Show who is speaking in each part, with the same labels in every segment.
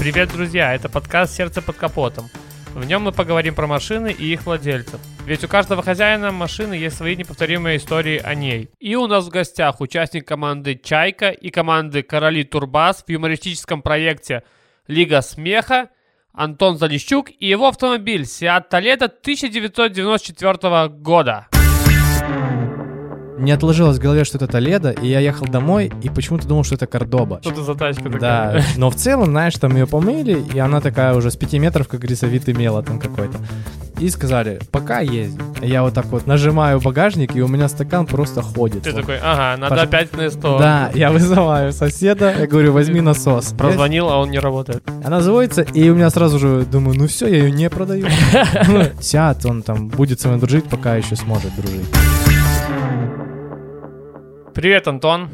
Speaker 1: Привет, друзья! Это подкаст «Сердце под капотом». В нем мы поговорим про машины и их владельцев. Ведь у каждого хозяина машины есть свои неповторимые истории о ней. И у нас в гостях участник команды «Чайка» и команды «Короли Турбас» в юмористическом проекте «Лига смеха» Антон Залищук и его автомобиль Seat Toledo 1994 года.
Speaker 2: Не отложилось в голове, что это Толедо, и я ехал домой и почему-то думал, что это Кордоба.
Speaker 1: Что это за тачка такая?
Speaker 2: Да, но в целом, знаешь, там ее помыли, и она такая уже с 5 метров, как говорится, вид имела там какой-то. И сказали, пока ездим. Я вот так вот нажимаю багажник, и у меня стакан просто ходит.
Speaker 1: Ты
Speaker 2: Вот.
Speaker 1: такой, ага, надо
Speaker 2: Паш-
Speaker 1: опять на 100.
Speaker 2: Да, я вызываю соседа, я говорю, возьми насос.
Speaker 1: Прозвонил, а он не работает.
Speaker 2: Она заводится, и у меня сразу же думаю, ну все, я ее не продаю. Ну, Сяд, он там будет со мной дружить, пока еще сможет дружить.
Speaker 1: Привет, Антон.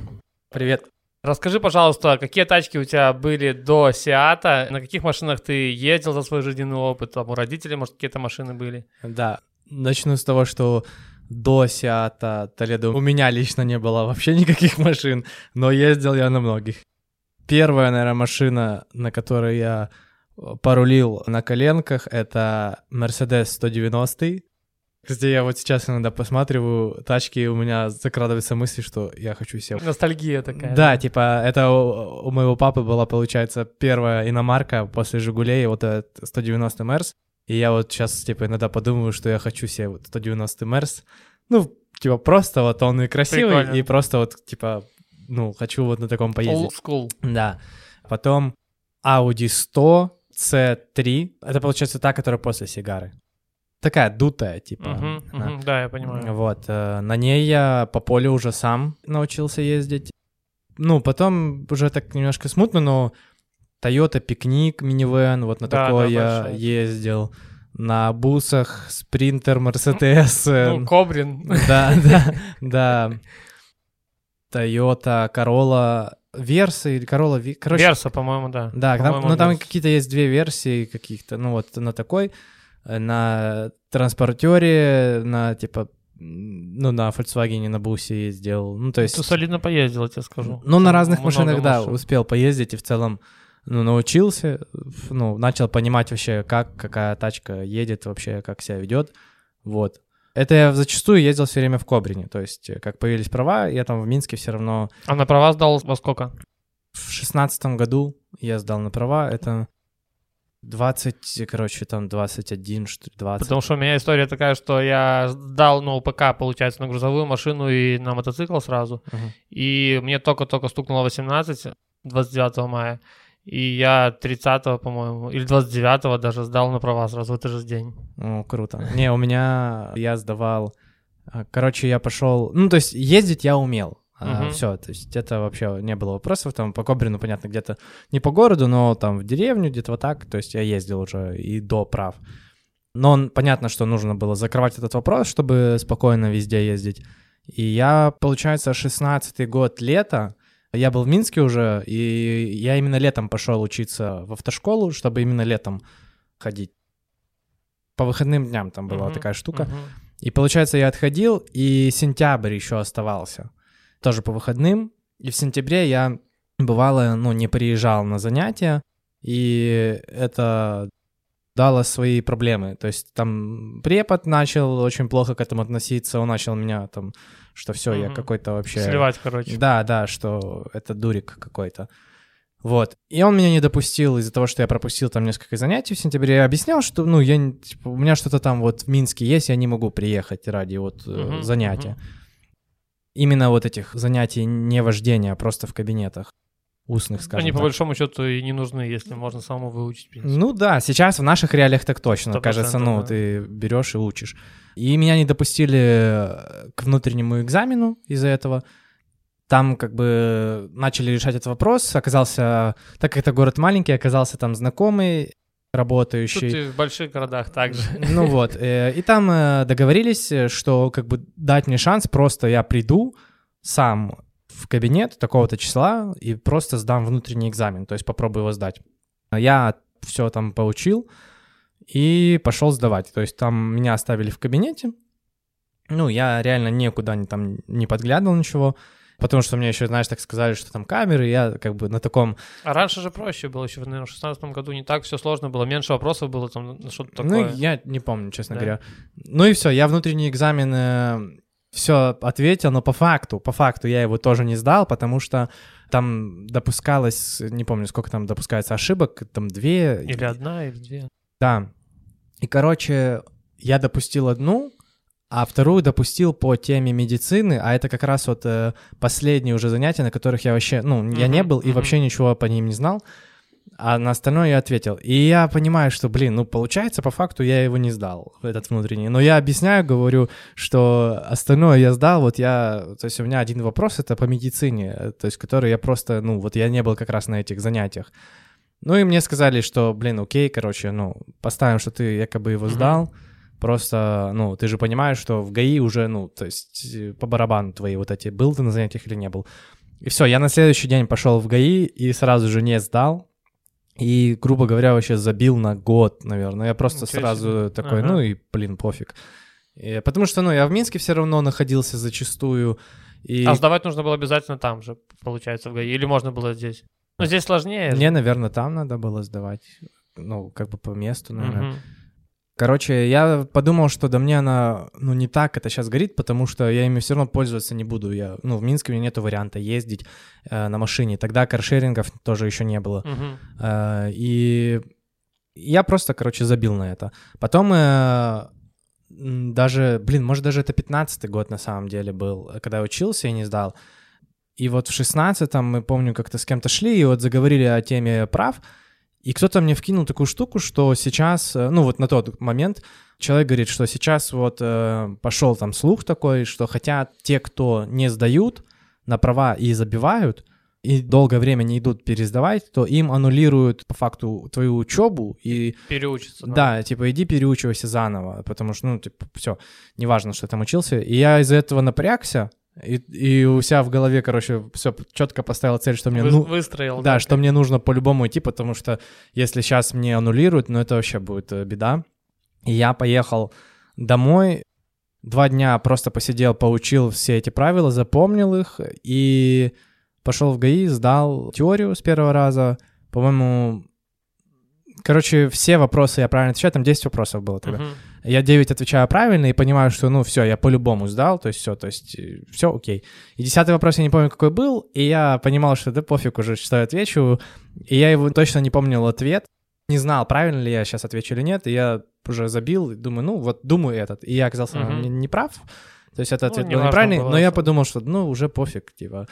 Speaker 2: Привет.
Speaker 1: Расскажи, пожалуйста, какие тачки у тебя были до Сиата, на каких машинах ты ездил за свой жизненный опыт, там у родителей, может, какие-то машины были?
Speaker 2: Да, начну с того, что до Сиата Толедо у меня лично не было вообще никаких машин, но ездил я на многих. Первая, наверное, машина, на которой я порулил на коленках, это Mercedes 190. Кстати, я вот сейчас иногда посматриваю тачки, и у меня закрадывается мысль, что я хочу себе
Speaker 1: Ностальгия такая.
Speaker 2: да, типа, это у, у моего папы была, получается, первая иномарка после «Жигулей», вот этот 190 Мерс. И я вот сейчас, типа, иногда подумаю, что я хочу себе вот 190 Мерс. Ну, типа, просто вот он и красивый,
Speaker 1: Прикольно.
Speaker 2: и просто вот, типа, ну, хочу вот на таком
Speaker 1: Old
Speaker 2: поездить.
Speaker 1: school.
Speaker 2: Да. Потом Audi 100 C3. Это, получается, та, которая после сигары. Такая дутая, типа. Она.
Speaker 1: мгм, Да, я понимаю.
Speaker 2: Вот, э, на ней я по полю уже сам научился ездить. Ну, потом уже так немножко смутно, но Toyota Пикник минивэн, вот на
Speaker 1: Да,
Speaker 2: такой
Speaker 1: да,
Speaker 2: я ездил. На бусах Спринтер, Мерседес.
Speaker 1: Ну, Кобрин.
Speaker 2: Да, да, да. Toyota, Corolla, Верса или Corolla, короче,
Speaker 1: Верса, по-моему, да.
Speaker 2: да, там,
Speaker 1: По-моему,
Speaker 2: ну там какие-то есть две версии каких-то, ну вот на такой, на транспортере, на типа, ну на Volkswagen, на бусе ездил, ну то есть,
Speaker 1: Ты солидно поездил, я тебе скажу.
Speaker 2: ну на разных
Speaker 1: Много
Speaker 2: машинах, да,
Speaker 1: машин.
Speaker 2: успел поездить и в целом, ну научился, ну начал понимать вообще, как какая тачка едет вообще, как себя ведет, вот. Это я зачастую ездил все время в Кобрине, то есть э, как появились права, я там в Минске все равно
Speaker 1: А на права сдал во сколько?
Speaker 2: в шестнадцатом году я сдал на права, это 20, короче, там 21, что ли, 20.
Speaker 1: Потому что у меня история такая, что я сдал, ну, ПК, получается, на грузовую машину и на мотоцикл сразу.
Speaker 2: Мгм.
Speaker 1: И мне только-только стукнуло 18, 29 мая. И я 30 по-моему, или 29 даже сдал на права сразу в этот же день.
Speaker 2: О, круто. Не, у меня я сдавал, а, короче, я пошел, ну, то есть ездить я умел.
Speaker 1: Мгм.
Speaker 2: Все, то есть это вообще не было вопросов, там по Кобрину, понятно, где-то не по городу, но там в деревню, где-то вот так, то есть я ездил уже и до прав. Но понятно, что нужно было закрывать этот вопрос, чтобы спокойно везде ездить. И я, получается, 16-й год лето, я был в Минске уже, и я именно летом пошел учиться в автошколу, чтобы именно летом ходить. По выходным дням там была
Speaker 1: Мгм,
Speaker 2: такая штука.
Speaker 1: мгм.
Speaker 2: И получается, я отходил, и сентябрь еще оставался. Тоже по выходным. И в сентябре я, бывало, ну, не приезжал на занятия, и это дало свои проблемы. То есть там препод начал очень плохо к этому относиться, он начал меня там, что все, я
Speaker 1: Мгм.
Speaker 2: какой-то вообще...
Speaker 1: Сливать, короче.
Speaker 2: Да, да, что это дурик какой-то. Вот. И он меня не допустил из-за того, что я пропустил там несколько занятий в сентябре. Я объяснял, что, ну, я, типа, у меня что-то там вот в Минске есть, я не могу приехать ради вот
Speaker 1: Мгм,
Speaker 2: занятия.
Speaker 1: мгм.
Speaker 2: Именно вот этих занятий не вождения, а просто в кабинетах устных, скажем
Speaker 1: Они по
Speaker 2: так.
Speaker 1: большому счету и не нужны, если можно самому выучить. принципе.
Speaker 2: Ну да, сейчас в наших реалиях так точно. Кажется, ну,
Speaker 1: да.
Speaker 2: ты берешь и учишь. И меня не допустили э, к внутреннему экзамену из-за этого. Там как бы начали решать этот вопрос. Оказался, так как это город маленький, оказался там знакомый,
Speaker 1: Тут
Speaker 2: работающий.
Speaker 1: и в больших городах также.
Speaker 2: Ну вот, э, и там э, договорились, что как бы дать мне шанс, просто я приду сам в кабинет такого-то числа и просто сдам внутренний экзамен, то есть попробую его сдать. Я все там поучил и пошел сдавать. То есть там меня оставили в кабинете. Ну, я реально никуда не, там не подглядывал ничего. Потому что мне еще, знаешь, так сказали, что там камеры, я как бы на таком...
Speaker 1: А раньше же проще было, еще, наверное, в 16 году не так все сложно было, меньше вопросов было там, что-то такое.
Speaker 2: Ну, я не помню, честно
Speaker 1: Да?
Speaker 2: говоря. Ну и все, я внутренний экзамен все ответил, но по факту, по факту я его тоже не сдал, потому что там допускалось, не помню, сколько там допускается ошибок, там две.
Speaker 1: Или одна, или две.
Speaker 2: Да. И, короче, я допустил одну, а вторую допустил по теме медицины, а это как раз вот э, последние уже занятия, на которых я вообще, ну, я не был и
Speaker 1: мгм.
Speaker 2: вообще ничего по ним не знал, а на остальное я ответил. И я понимаю, что, блин, ну, получается, по факту я его не сдал, этот внутренний. Но я объясняю, говорю, что остальное я сдал, вот я, то есть у меня один вопрос, это по медицине, то есть который я просто, ну, вот я не был как раз на этих занятиях. Ну и мне сказали, что, блин, окей, короче, ну, поставим, что ты якобы его сдал. Просто, ну, ты же понимаешь, что в ГАИ уже, ну, то есть э, по барабану твои вот эти, был ты на занятиях или не был. И все, я на следующий день пошел в ГАИ и сразу же не сдал. И, грубо говоря, вообще забил на год, наверное. Я просто
Speaker 1: Ничего
Speaker 2: сразу
Speaker 1: себе.
Speaker 2: такой,
Speaker 1: Ага.
Speaker 2: ну и, блин, пофиг. И потому что, ну, я в Минске все равно находился зачастую. И
Speaker 1: А сдавать нужно было обязательно там же, получается, в ГАИ. Или можно было здесь? Ну, здесь сложнее.
Speaker 2: мне, наверное, там надо было сдавать. Ну, как бы по месту, наверное.
Speaker 1: Мгм.
Speaker 2: Короче, я подумал, что до мне она, ну, не так это сейчас горит, потому что я ими все равно пользоваться не буду. Я, ну, в Минске у меня нету варианта ездить э, на машине. Тогда каршерингов тоже еще не было.
Speaker 1: Мгм.
Speaker 2: Э, и я просто, короче, забил на это. Потом э, даже, блин, может, даже это 15-й год на самом деле был, когда я учился и не сдал. И вот в 16-м мы, помню, как-то с кем-то шли, и вот заговорили о теме прав, и кто-то мне вкинул такую штуку, что сейчас, э, ну вот на тот момент, человек говорит, что сейчас вот э, пошел там слух такой, что хотят те, кто не сдают на права и забивают, и долгое время не идут пересдавать, то им аннулируют по факту твою учебу и
Speaker 1: Переучиться.
Speaker 2: да, типа иди переучивайся заново, потому что, ну, типа, все, неважно, что там учился. И я из-за этого напрягся, и, и у себя в голове, короче, все четко поставил цель, что мне,
Speaker 1: Вы-
Speaker 2: ну,
Speaker 1: Выстроил.
Speaker 2: да, что мне нужно по-любому идти, потому что если сейчас мне аннулируют, ну, это вообще будет э, беда. И я поехал домой, два дня просто посидел, поучил все эти правила, запомнил их и пошел в ГАИ, сдал теорию с первого раза. По-моему, короче, все вопросы я правильно отвечаю, там 10 вопросов было тогда.
Speaker 1: Мгм.
Speaker 2: Я 9 отвечаю правильно и понимаю, что, ну, все, я по-любому сдал, то есть все, то есть все окей. И десятый вопрос я не помню, какой был, и я понимал, что да пофиг уже, что я отвечу, и я его точно не помнил ответ, не знал, правильно ли я сейчас отвечу или нет, и я уже забил, думаю, ну, вот думаю этот, и я оказался
Speaker 1: Мгм.
Speaker 2: не, не прав, то есть этот
Speaker 1: Ну,
Speaker 2: ответ был
Speaker 1: неважно
Speaker 2: неправильный,
Speaker 1: было,
Speaker 2: но я подумал, что, ну, уже пофиг, типа.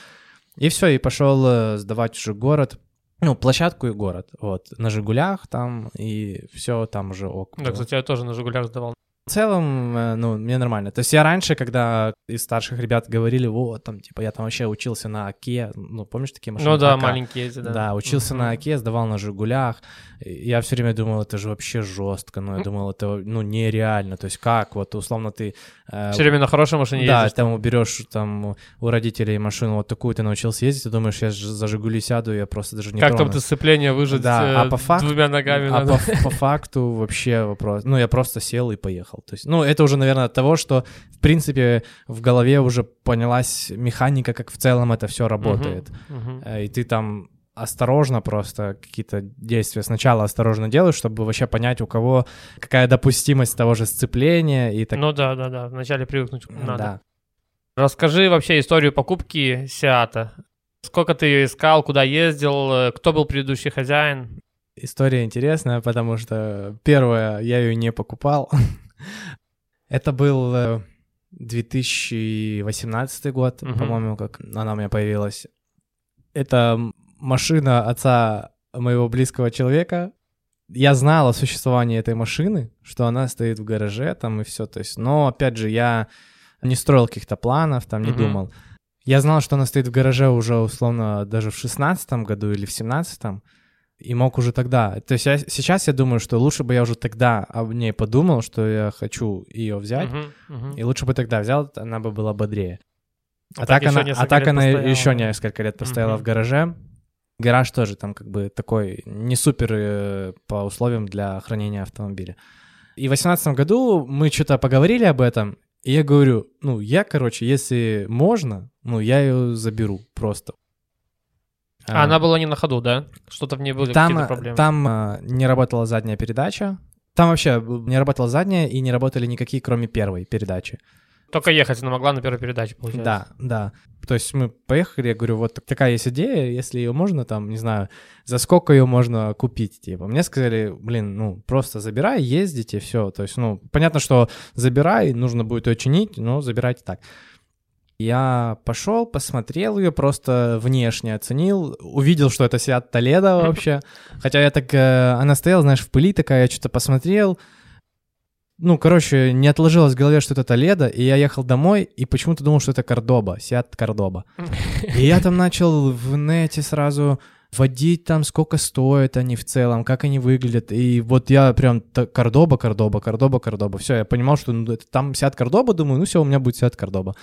Speaker 2: И все, и пошел э, сдавать уже город, ну, площадку и город, вот, на «Жигулях» там, и все там уже ок.
Speaker 1: Да,
Speaker 2: было.
Speaker 1: кстати, я тоже на «Жигулях» сдавал.
Speaker 2: В целом, э, ну, мне нормально. То есть я раньше, когда из старших ребят говорили, вот, там, типа, я там вообще учился на ОКЕ, ну, помнишь такие машины?
Speaker 1: Ну да,
Speaker 2: АК?
Speaker 1: маленькие эти, да.
Speaker 2: Да, учился на
Speaker 1: Мгм.
Speaker 2: ОКЕ, сдавал на «Жигулях». Я все время думал, это же вообще жестко, но я думал, это, ну, нереально. То есть как, вот, условно, ты... э,
Speaker 1: Все время на хорошей машине
Speaker 2: да,
Speaker 1: ездишь.
Speaker 2: там берешь там у родителей машину вот такую, ты научился ездить, ты думаешь, я за «Жигули» сяду, я просто даже не
Speaker 1: Как там
Speaker 2: трону.
Speaker 1: ты сцепление выжать
Speaker 2: Да, а
Speaker 1: э,
Speaker 2: по факту-
Speaker 1: двумя ногами?
Speaker 2: А
Speaker 1: надо?
Speaker 2: по, по факту вообще вопрос. Ну, я просто сел и поехал. То есть, ну, это уже, наверное, от того, что, в принципе, в голове уже понялась механика, как в целом это все работает.
Speaker 1: Мгм.
Speaker 2: Э, И ты там осторожно просто какие-то действия сначала осторожно делаешь, чтобы вообще понять, у кого какая допустимость того же сцепления и так
Speaker 1: Ну да, да, да. Вначале привыкнуть надо.
Speaker 2: Да.
Speaker 1: Расскажи вообще историю покупки Сиата. Сколько ты ее искал, куда ездил, э, кто был предыдущий хозяин?
Speaker 2: История интересная, потому что первое, я ее не покупал. Это был э, 2018 год,
Speaker 1: Мгм.
Speaker 2: по-моему, как она у меня появилась. Это м- машина отца моего близкого человека. Я знал о существовании этой машины, что она стоит в гараже там и все. То есть, но опять же, я не строил каких-то планов, там не
Speaker 1: Мгм.
Speaker 2: думал. Я знал, что она стоит в гараже уже условно даже в шестнадцатом году или в семнадцатом, и мог уже тогда. То есть я, сейчас я думаю, что лучше бы я уже тогда об ней подумал, что я хочу ее взять,
Speaker 1: Мгм, мгм.
Speaker 2: и лучше бы тогда взял, она бы была бодрее. А,
Speaker 1: А
Speaker 2: так,
Speaker 1: так
Speaker 2: она, а так она
Speaker 1: постояла,
Speaker 2: еще несколько лет постояла
Speaker 1: Мгм.
Speaker 2: в гараже. Гараж тоже там как бы такой не супер э, по условиям для хранения автомобиля. И в восемнадцатом году мы что-то поговорили об этом, И я говорю, ну, я, короче, если можно, ну, я ее заберу просто.
Speaker 1: А, она была не на ходу, да? Что-то в ней были
Speaker 2: там,
Speaker 1: какие-то проблемы?
Speaker 2: Там а, не работала задняя передача. Там вообще не работала задняя и не работали никакие, кроме первой передачи.
Speaker 1: Только ехать она могла на первой передаче, получается.
Speaker 2: Да, да. То есть мы поехали, я говорю, вот такая есть идея, если ее можно там, не знаю, за сколько ее можно купить, типа. Мне сказали, блин, ну, просто забирай, ездите, все. То есть, ну, понятно, что забирай, нужно будет ее чинить, но забирайте так. Я пошел, посмотрел ее, просто внешне оценил, увидел, что это Seat Толедо вообще. Хотя я так, э, она стояла, знаешь, в пыли такая, я что-то посмотрел. Ну, короче, не отложилось в голове, что это Толедо, и я ехал домой, и почему-то думал, что это Кордоба, Seat Кордоба. И я там начал в нете сразу вводить там, сколько стоят они в целом, как они выглядят. И вот я прям Кордоба, Кордоба, Кордоба, Кордоба. Все, я понимал, что ну, это, там Seat Кордоба, думаю, ну все, у меня будет Seat Кордоба.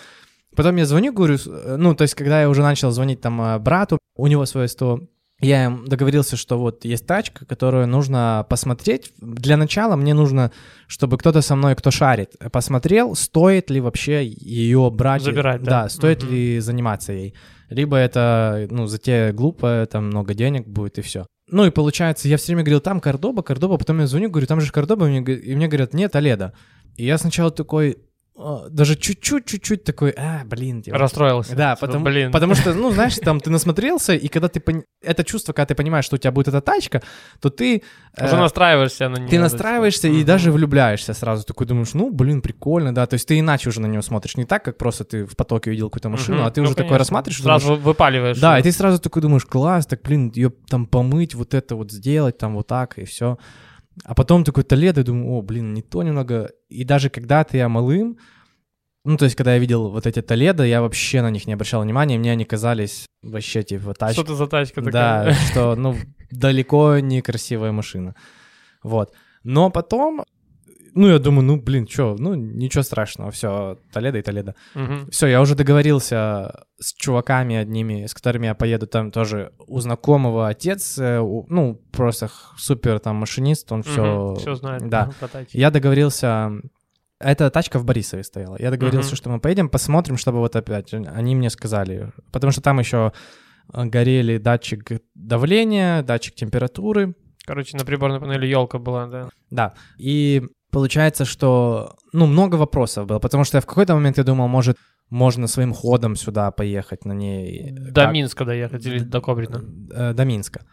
Speaker 2: Потом я звоню, говорю, э, ну, то есть, когда я уже начал звонить там э, брату, у него свое 100, я им договорился, что вот есть тачка, которую нужно посмотреть. Для начала мне нужно, чтобы кто-то со мной, кто шарит, посмотрел, стоит ли вообще ее брать.
Speaker 1: Забирать, да.
Speaker 2: Да, стоит угу. ли заниматься ей. Либо это, ну, затея глупая, там много денег будет и все. Ну и получается, я все время говорил, там Кордоба, Кордоба, потом я звоню, говорю, там же Кордоба, и мне, говорят, нет, Толедо. И я сначала такой, даже чуть-чуть, чуть-чуть такой, а, блин.
Speaker 1: Типа. Расстроился.
Speaker 2: Да, типа, потому, блин. потому что, ну, знаешь, там ты насмотрелся, и когда ты, пон... это чувство, когда ты понимаешь, что у тебя будет эта тачка, то ты...
Speaker 1: Э, Уже э, настраиваешься на нее.
Speaker 2: Ты настраиваешься и даже влюбляешься сразу, такой думаешь, ну, блин, прикольно, да, то есть ты иначе уже на нее смотришь, не так, как просто ты в потоке увидел какую-то машину, а ты ну, уже конечно. такой рассматриваешь.
Speaker 1: Сразу
Speaker 2: думаешь,
Speaker 1: выпаливаешь.
Speaker 2: Да, и ты сразу такой думаешь, класс, так, блин, ее там помыть, вот это вот сделать, там вот так, и все. А потом такой Толедо, и думаю, о, блин, не то немного. И даже когда-то я малым, ну, то есть, когда я видел вот эти Толедо, я вообще на них не обращал внимания, мне они казались вообще типа тачки.
Speaker 1: Что это за тачка такая?
Speaker 2: Да, что, ну, далеко не красивая машина. Вот. Но потом, ну, я думаю, ну, блин, что, ну, ничего страшного, все, Толедо и Толедо. Угу. Все, я уже договорился с чуваками одними, с которыми я поеду там тоже у знакомого отец, э, ну, просто супер там машинист, он все...
Speaker 1: Угу, все знает.
Speaker 2: Да. Я договорился эта тачка в Борисове стояла. Я договорился, uh-huh. что мы поедем, посмотрим, чтобы вот опять они мне сказали. Потому что там еще э, горели датчик давления, датчик температуры.
Speaker 1: Короче, на приборной панели елка была, да?
Speaker 2: Да. И получается, что, ну, много вопросов было, потому что я в какой-то момент я думал, может, можно своим ходом сюда поехать на ней.
Speaker 1: До как... Минска доехать или до Кобрина?
Speaker 2: Э, до Минска.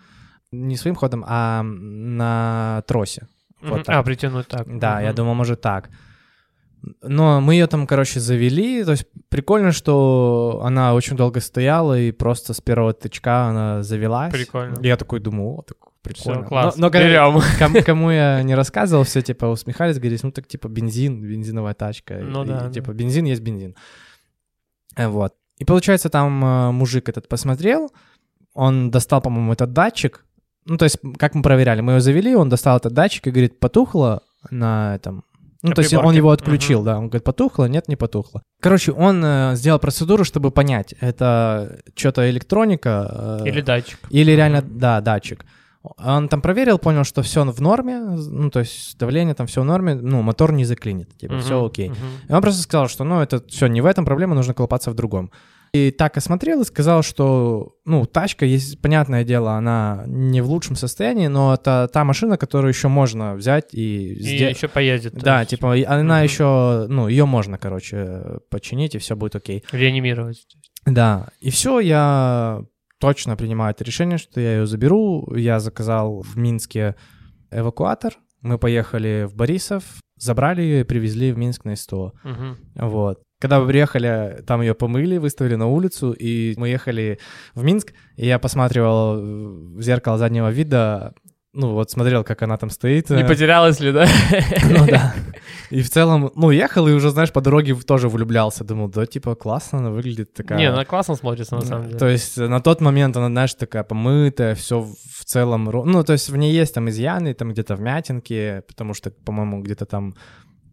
Speaker 2: Не своим ходом, а на тросе.
Speaker 1: Mm-hmm. Вот так. А, притянуть так.
Speaker 2: Да, mm-hmm. я думал, может так. Но мы ее там, короче, завели. То есть прикольно, что она очень долго стояла, и просто с первого тычка она завелась.
Speaker 1: Прикольно.
Speaker 2: Я такой думаю, о, так прикольно.
Speaker 1: Все, класс,
Speaker 2: но, но Берем. Кому, кому я не рассказывал, все типа усмехались, говорили, ну так типа бензин, бензиновая тачка.
Speaker 1: Ну
Speaker 2: и,
Speaker 1: да.
Speaker 2: И, типа бензин есть бензин. Э, вот. И получается, там э, мужик этот посмотрел, он достал, по-моему, этот датчик. Ну, то есть, как мы проверяли, мы ее завели, он достал этот датчик и говорит, потухло на этом ну, то есть он его отключил, uh-huh. да. Он говорит, потухло, нет, не потухло. Короче, он э, сделал процедуру, чтобы понять, это что-то электроника.
Speaker 1: Э, или датчик.
Speaker 2: Или реально, uh-huh. да, датчик. Он там проверил, понял, что все в норме, ну, то есть давление там все в норме, ну, мотор не заклинит, типа, uh-huh. все окей. Uh-huh. И он просто сказал, что, ну, это все не в этом проблема, нужно колупаться в другом. И так осмотрел и сказал, что, ну, тачка, есть, понятное дело, она не в лучшем состоянии, но это та машина, которую еще можно взять и...
Speaker 1: И сдел... еще поездит.
Speaker 2: Да, есть. типа, она угу. еще, ну, ее можно, короче, починить, и все будет окей.
Speaker 1: Реанимировать.
Speaker 2: Да, и все, я точно принимаю это решение, что я ее заберу. Я заказал в Минске эвакуатор, мы поехали в Борисов, забрали ее и привезли в Минск на СТО. Угу. Вот. Когда мы приехали, там ее помыли, выставили на улицу, и мы ехали в Минск, и я посматривал в зеркало заднего вида, ну вот смотрел, как она там стоит.
Speaker 1: Не потерялась ли, да?
Speaker 2: Ну да. И в целом, ну, ехал и уже, знаешь, по дороге тоже влюблялся. Думал, да, типа, классно она выглядит такая.
Speaker 1: Не, она классно смотрится, на самом деле.
Speaker 2: То есть на тот момент она, знаешь, такая помытая, все в целом... Ну, то есть в ней есть там изъяны, там где-то вмятинки, потому что, по-моему, где-то там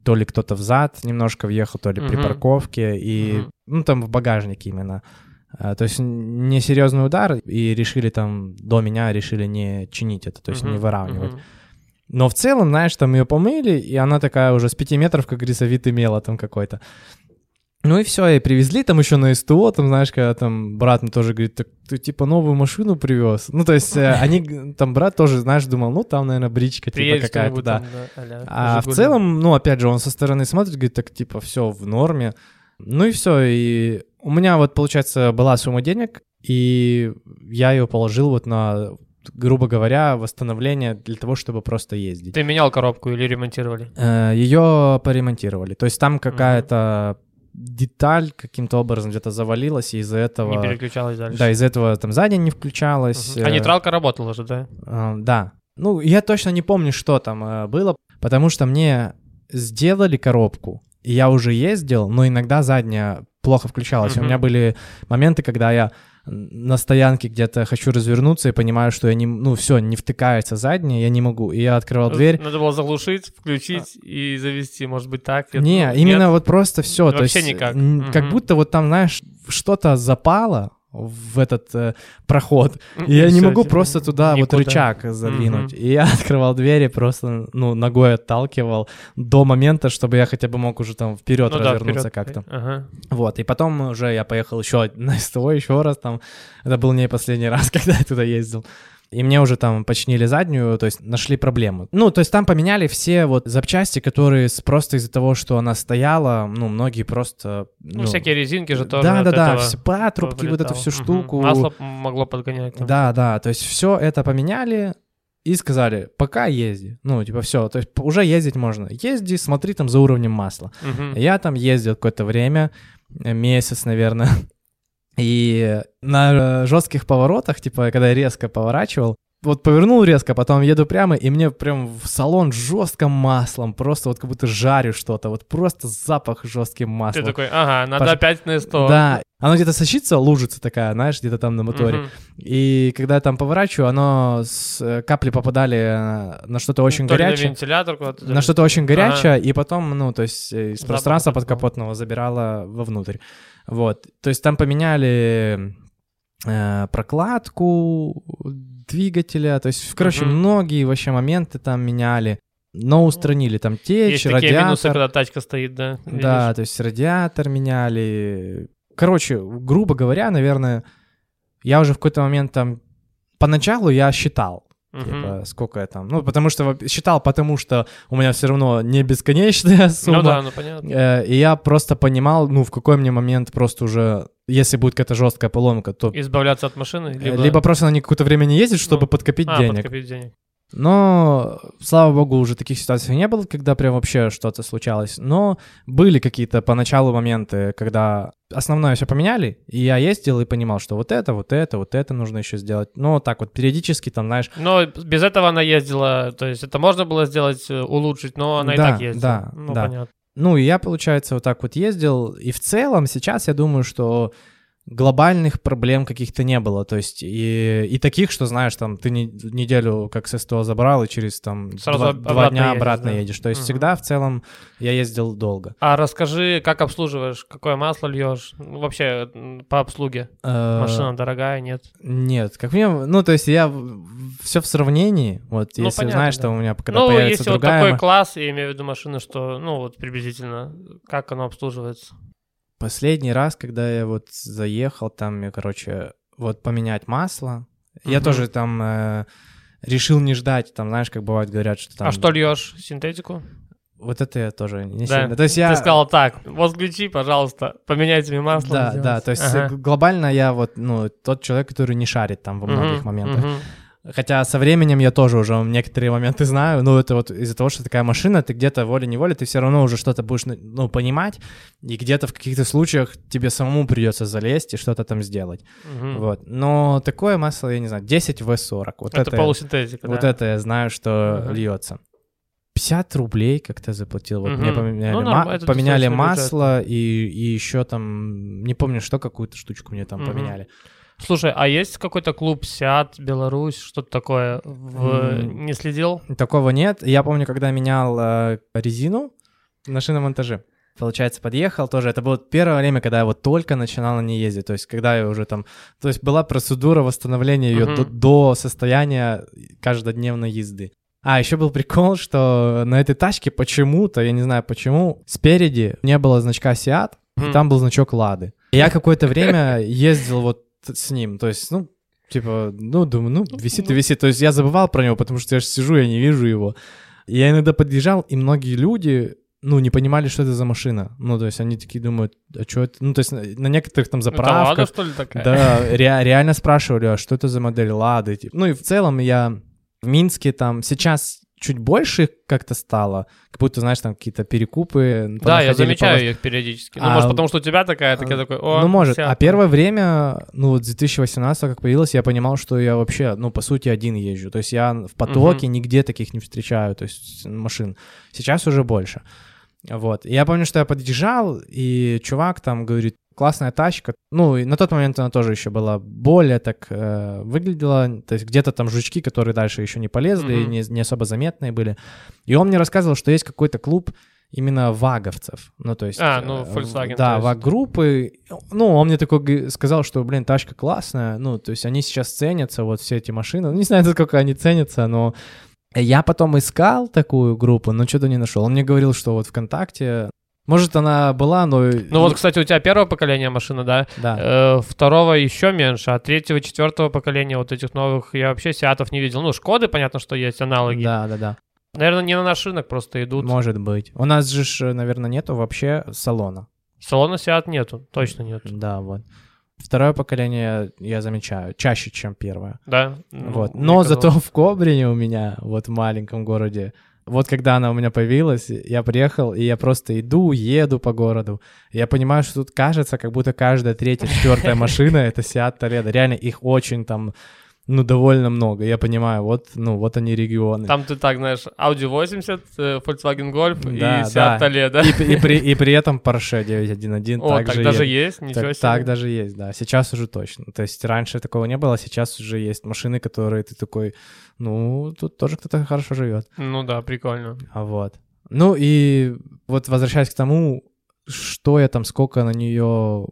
Speaker 2: то ли кто-то взад немножко въехал, то ли uh-huh. при парковке, и, uh-huh. ну, там в багажнике именно. А, то есть несерьезный удар, и решили там, до меня решили не чинить это, то есть uh-huh. не выравнивать. Uh-huh. Но в целом, знаешь, там ее помыли, и она такая уже с 5 метров, как говорится, вид имела там какой-то. Ну и все, и привезли там еще на СТО, там, знаешь, когда там брат мне тоже говорит, так ты типа новую машину привез. Ну, то есть э, они, там брат тоже, знаешь, думал, ну там, наверное, бричка типа какая-то, да. а в целом, ну, опять же, он со стороны смотрит, говорит, так типа все в норме. Ну и все, и у меня вот, получается, была сумма денег, и я ее положил вот на грубо говоря, восстановление для того, чтобы просто ездить.
Speaker 1: Ты менял коробку или ремонтировали?
Speaker 2: Э, ее поремонтировали. То есть там какая-то деталь каким-то образом где-то завалилась, и из-за этого...
Speaker 1: Не переключалась дальше.
Speaker 2: Да, из-за этого там задняя не включалась.
Speaker 1: А нейтралка работала же, да?
Speaker 2: Э, да. Ну, я точно не помню, что там э, было, потому что мне сделали коробку, и я уже ездил, но иногда задняя плохо включалась. У меня были моменты, когда я на стоянке где-то хочу развернуться и понимаю, что я не, ну все, не втыкается заднее, я не могу. И я открывал дверь.
Speaker 1: Надо было заглушить, включить а. и завести, может быть так.
Speaker 2: Не, ну, именно нет. вот просто все.
Speaker 1: Вообще то есть, никак.
Speaker 2: Как угу. будто вот там, знаешь, что-то запало, в этот э, проход. И я не могу типа, просто туда никуда. вот рычаг задвинуть. Mm-hmm. И я открывал двери, просто, ну, ногой отталкивал до момента, чтобы я хотя бы мог уже там вперед ну, развернуться да, как-то.
Speaker 1: Ага.
Speaker 2: Вот, и потом уже я поехал еще на СТО еще раз там. Это был не последний раз, когда я туда ездил и мне уже там починили заднюю, то есть нашли проблему. Ну, то есть там поменяли все вот запчасти, которые просто из-за того, что она стояла, ну, многие просто...
Speaker 1: Ну, ну всякие резинки же тоже
Speaker 2: Да-да-да, все патрубки, вот эту всю штуку.
Speaker 1: Масло могло подгонять. Там.
Speaker 2: Да, да, то есть все это поменяли, и сказали, пока езди. Ну, типа, все, то есть уже ездить можно. Езди, смотри там за уровнем масла.
Speaker 1: Угу.
Speaker 2: Я там ездил какое-то время, месяц, наверное, и на жестких поворотах, типа, когда я резко поворачивал, вот повернул резко, потом еду прямо, и мне прям в салон жестким маслом, просто вот как будто жарю что-то, вот просто запах жестким маслом.
Speaker 1: Ты такой, ага, надо Пош... опять на 100.
Speaker 2: Да, оно где-то сочится, лужица такая, знаешь, где-то там на моторе. Угу. И когда я там поворачиваю, оно с э, капли попадали на что-то очень
Speaker 1: ну,
Speaker 2: горячее.
Speaker 1: На вентилятор куда-то.
Speaker 2: На что-то очень горячее, ага. и потом, ну, то есть э, из Запах пространства подкапотного забирало вовнутрь. Вот, то есть там поменяли э, прокладку двигателя, то есть, короче, угу. многие вообще моменты там меняли, но устранили там течь, Есть радиатор. такие минусы,
Speaker 1: когда тачка стоит, да?
Speaker 2: Видишь? Да, то есть радиатор меняли. Короче, грубо говоря, наверное, я уже в какой-то момент там... Поначалу я считал, Uh-huh. Типа, сколько я там. Ну, потому что считал, потому что у меня все равно не бесконечная сумма.
Speaker 1: Ну да, ну понятно.
Speaker 2: Э, и я просто понимал, ну, в какой мне момент просто уже, если будет какая-то жесткая поломка, то...
Speaker 1: Избавляться от машины?
Speaker 2: Либо, либо просто на какое-то время не ездить, чтобы ну, подкопить
Speaker 1: а,
Speaker 2: денег.
Speaker 1: подкопить денег.
Speaker 2: Но, слава богу, уже таких ситуаций не было, когда прям вообще что-то случалось. Но были какие-то поначалу моменты, когда основное все поменяли, и я ездил и понимал, что вот это, вот это, вот это нужно еще сделать. Ну, так вот, периодически там, знаешь...
Speaker 1: Но без этого она ездила, то есть это можно было сделать, э, улучшить, но она
Speaker 2: да,
Speaker 1: и так ездила.
Speaker 2: Да,
Speaker 1: ну,
Speaker 2: да.
Speaker 1: понятно.
Speaker 2: Ну, и я, получается, вот так вот ездил, и в целом сейчас я думаю, что глобальных проблем каких-то не было, то есть и, и таких, что знаешь, там ты не, неделю как с СТО забрал и через там
Speaker 1: Сразу
Speaker 2: два, два дня
Speaker 1: едешь,
Speaker 2: обратно
Speaker 1: да?
Speaker 2: едешь, то есть
Speaker 1: угу.
Speaker 2: всегда в целом я ездил долго.
Speaker 1: А расскажи, как обслуживаешь, какое масло льешь, ну, вообще по обслуге, э, машина дорогая, нет?
Speaker 2: Нет, как мне, ну то есть я все в сравнении, вот ну, если понятно, знаешь, да. что у меня когда
Speaker 1: ну,
Speaker 2: появится
Speaker 1: если
Speaker 2: другая...
Speaker 1: вот такой класс, я имею в виду машины, что, ну вот приблизительно, как оно обслуживается?
Speaker 2: Последний раз, когда я вот заехал, там, я, короче, вот поменять масло, угу. я тоже там э, решил не ждать, там, знаешь, как бывает, говорят, что там...
Speaker 1: А что льешь? Синтетику?
Speaker 2: Вот это я тоже не
Speaker 1: да.
Speaker 2: сильно. То есть я...
Speaker 1: Ты сказал так, вот ключи, пожалуйста, поменяйте мне масло.
Speaker 2: Да, да, то есть ага. глобально я вот, ну, тот человек, который не шарит там во многих угу, моментах. Угу. Хотя со временем я тоже уже некоторые моменты знаю, но это вот из-за того, что такая машина, ты где-то волей-неволей, ты все равно уже что-то будешь, ну, понимать, и где-то в каких-то случаях тебе самому придется залезть и что-то там сделать.
Speaker 1: Угу.
Speaker 2: Вот. Но такое масло, я не знаю, 10 В40. Вот
Speaker 1: это,
Speaker 2: это
Speaker 1: полусинтетика,
Speaker 2: Вот
Speaker 1: да?
Speaker 2: это я знаю, что угу. льется. 50 рублей как-то заплатил. Вот угу. мне поменяли, ну, ма- поменяли масло и, и еще там, не помню, что, какую-то штучку мне там угу. поменяли.
Speaker 1: Слушай, а есть какой-то клуб Сиат, Беларусь, что-то такое? В... Mm. Не следил?
Speaker 2: Такого нет. Я помню, когда менял э, резину на шиномонтаже. Получается, подъехал тоже. Это было первое время, когда я вот только начинал на ней ездить. То есть, когда я уже там... То есть, была процедура восстановления ее uh-huh. до, до состояния каждодневной езды. А, еще был прикол, что на этой тачке почему-то, я не знаю почему, спереди не было значка Сиат, и
Speaker 1: Мгм.
Speaker 2: там был значок Лады. И я какое-то время ездил вот с ним, то есть, ну, типа, ну, думаю, ну, висит и висит. То есть я забывал про него, потому что я же сижу, я не вижу его. И я иногда подъезжал, и многие люди, ну, не понимали, что это за машина. Ну, то есть они такие думают, а что это? Ну, то есть на, некоторых там
Speaker 1: Это Лада,
Speaker 2: заправках...
Speaker 1: что ли, такая?
Speaker 2: Да, ре- реально спрашивали, а что это за модель Лады? типа. Ну и в целом я в Минске там сейчас чуть больше как-то стало, как будто, знаешь, там какие-то перекупы.
Speaker 1: Да, я замечаю
Speaker 2: по-
Speaker 1: их периодически. Ну,
Speaker 2: А,
Speaker 1: может, потому что у тебя такая, так я такой, о,
Speaker 2: ну, может.
Speaker 1: вся.
Speaker 2: А первое время, ну, вот с 2018 как появилось, я понимал, что я вообще, ну, по сути, один езжу. То есть я в потоке нигде таких не встречаю, то есть машин. Сейчас уже больше. Вот. И Я помню, что я подъезжал, и чувак там говорит, классная тачка. Ну, и на тот момент она тоже еще была более так э, выглядела. То есть где-то там жучки, которые дальше еще не полезли,
Speaker 1: Мгм.
Speaker 2: не, не особо заметные были. И он мне рассказывал, что есть какой-то клуб именно ваговцев. Ну, то есть...
Speaker 1: А, ну,
Speaker 2: э,
Speaker 1: Volkswagen,
Speaker 2: Да, ваг-группы. Ну, он мне такой сказал, что, блин, тачка классная. Ну, то есть они сейчас ценятся, вот все эти машины. Ну, Не знаю, насколько они ценятся, но я потом искал такую группу, но что-то не нашел. Он мне говорил, что вот ВКонтакте... Может, она была, но...
Speaker 1: Ну вот, кстати, у тебя первого поколения машина, да?
Speaker 2: Да.
Speaker 1: Э, второго еще меньше, а третьего, четвертого поколения вот этих новых я вообще сиатов не видел. Ну, Шкоды, понятно, что есть аналоги.
Speaker 2: Да, да, да.
Speaker 1: Наверное, не на наш рынок просто идут.
Speaker 2: Может быть. У нас же, ж, наверное, нету вообще салона.
Speaker 1: Салона сиат нету, точно нет.
Speaker 2: Да, вот. Второе поколение я замечаю чаще, чем первое.
Speaker 1: Да?
Speaker 2: Вот. Но зато в Кобрине у меня, вот в маленьком городе, вот когда она у меня появилась, я приехал, и я просто иду, еду по городу. Я понимаю, что тут кажется, как будто каждая третья, четвертая машина — это Seat Toledo. Реально, их очень там, ну, довольно много. Я понимаю, вот, ну, вот они регионы.
Speaker 1: Там ты так, знаешь, Audi 80, э, Volkswagen Golf
Speaker 2: Да,
Speaker 1: и Seat
Speaker 2: да.
Speaker 1: Toledo.
Speaker 2: И, и при, и при этом Porsche 911
Speaker 1: О, так
Speaker 2: также
Speaker 1: даже
Speaker 2: едет.
Speaker 1: есть, ничего
Speaker 2: Так,
Speaker 1: себе.
Speaker 2: так даже есть, да. Сейчас уже точно. То есть раньше такого не было, а сейчас уже есть машины, которые ты такой, ну, тут тоже кто-то хорошо живет.
Speaker 1: Ну да, прикольно.
Speaker 2: А вот. Ну и вот возвращаясь к тому, что я там, сколько на нее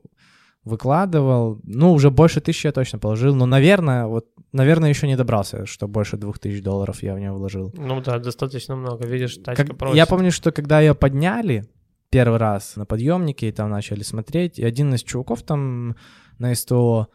Speaker 2: выкладывал, ну, уже больше тысячи я точно положил, но, наверное, вот, наверное, еще не добрался, что больше двух тысяч долларов я в нее вложил.
Speaker 1: Ну да, достаточно много. Видишь, тачка
Speaker 2: Как-
Speaker 1: просит.
Speaker 2: я помню, что когда ее подняли первый раз на подъемнике, и там начали смотреть, и один из чуваков там на СТО,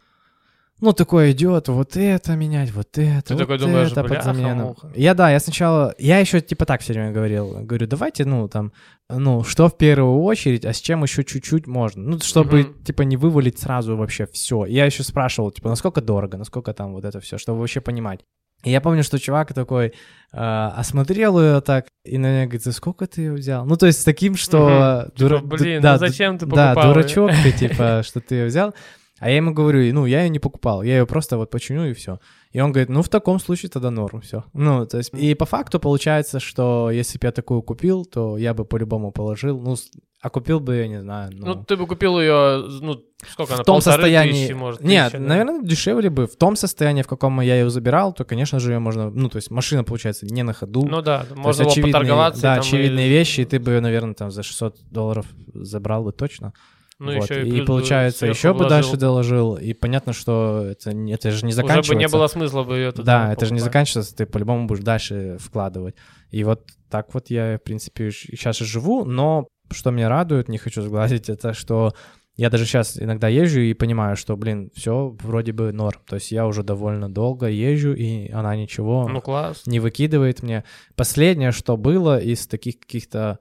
Speaker 2: ну, такой идет, вот это менять, вот это,
Speaker 1: Ты
Speaker 2: вот
Speaker 1: такой думаешь,
Speaker 2: это под
Speaker 1: «Бляха,
Speaker 2: замену».
Speaker 1: муха.
Speaker 2: Я, да, я сначала, я еще типа так все время говорил, говорю, давайте, ну, там, ну, что в первую очередь, а с чем еще чуть-чуть можно, ну, чтобы,
Speaker 1: Мгм.
Speaker 2: типа, не вывалить сразу вообще все. Я еще спрашивал, типа, насколько дорого, насколько там вот это все, чтобы вообще понимать. И я помню, что чувак такой э, осмотрел ее так, и на меня говорит, за сколько ты ее взял? Ну, то есть с таким, что...
Speaker 1: Мгм.
Speaker 2: дура-
Speaker 1: Типа, блин,
Speaker 2: да,
Speaker 1: ну
Speaker 2: ду-
Speaker 1: зачем ты
Speaker 2: Да,
Speaker 1: покупал её?
Speaker 2: дурачок ты, типа, что ты ее взял. А я ему говорю, ну, я ее не покупал, я ее просто вот починю и все. И он говорит, ну, в таком случае тогда норм, все. Ну, то есть, и по факту получается, что если бы я такую купил, то я бы по-любому положил, ну, а купил бы, я не знаю, ну...
Speaker 1: Ну, ты бы купил ее, ну, сколько она,
Speaker 2: в том
Speaker 1: полторы
Speaker 2: состоянии...
Speaker 1: тысячи, может,
Speaker 2: Нет,
Speaker 1: тысяча, да?
Speaker 2: наверное, дешевле бы. В том состоянии, в каком я ее забирал, то, конечно же, ее можно... Ну, то есть машина, получается, не на ходу.
Speaker 1: Ну да,
Speaker 2: То
Speaker 1: можно
Speaker 2: есть
Speaker 1: было поторговаться.
Speaker 2: Да, очевидные
Speaker 1: и-
Speaker 2: вещи, и ты бы ее, наверное, там за 600 долларов забрал бы точно.
Speaker 1: Ну,
Speaker 2: Вот.
Speaker 1: еще и,
Speaker 2: и получается, еще бы
Speaker 1: вложил.
Speaker 2: дальше доложил. И понятно, что это, это же не заканчивается.
Speaker 1: Уже бы не было смысла бы ее
Speaker 2: Да, это же не заканчивается, ты по-любому будешь дальше вкладывать. И вот так вот я, в принципе, сейчас и живу, но что меня радует, не хочу сглазить, это что я даже сейчас иногда езжу и понимаю, что, блин, все вроде бы норм. То есть я уже довольно долго езжу, и она ничего
Speaker 1: Ну, класс.
Speaker 2: не выкидывает мне. Последнее, что было из таких каких-то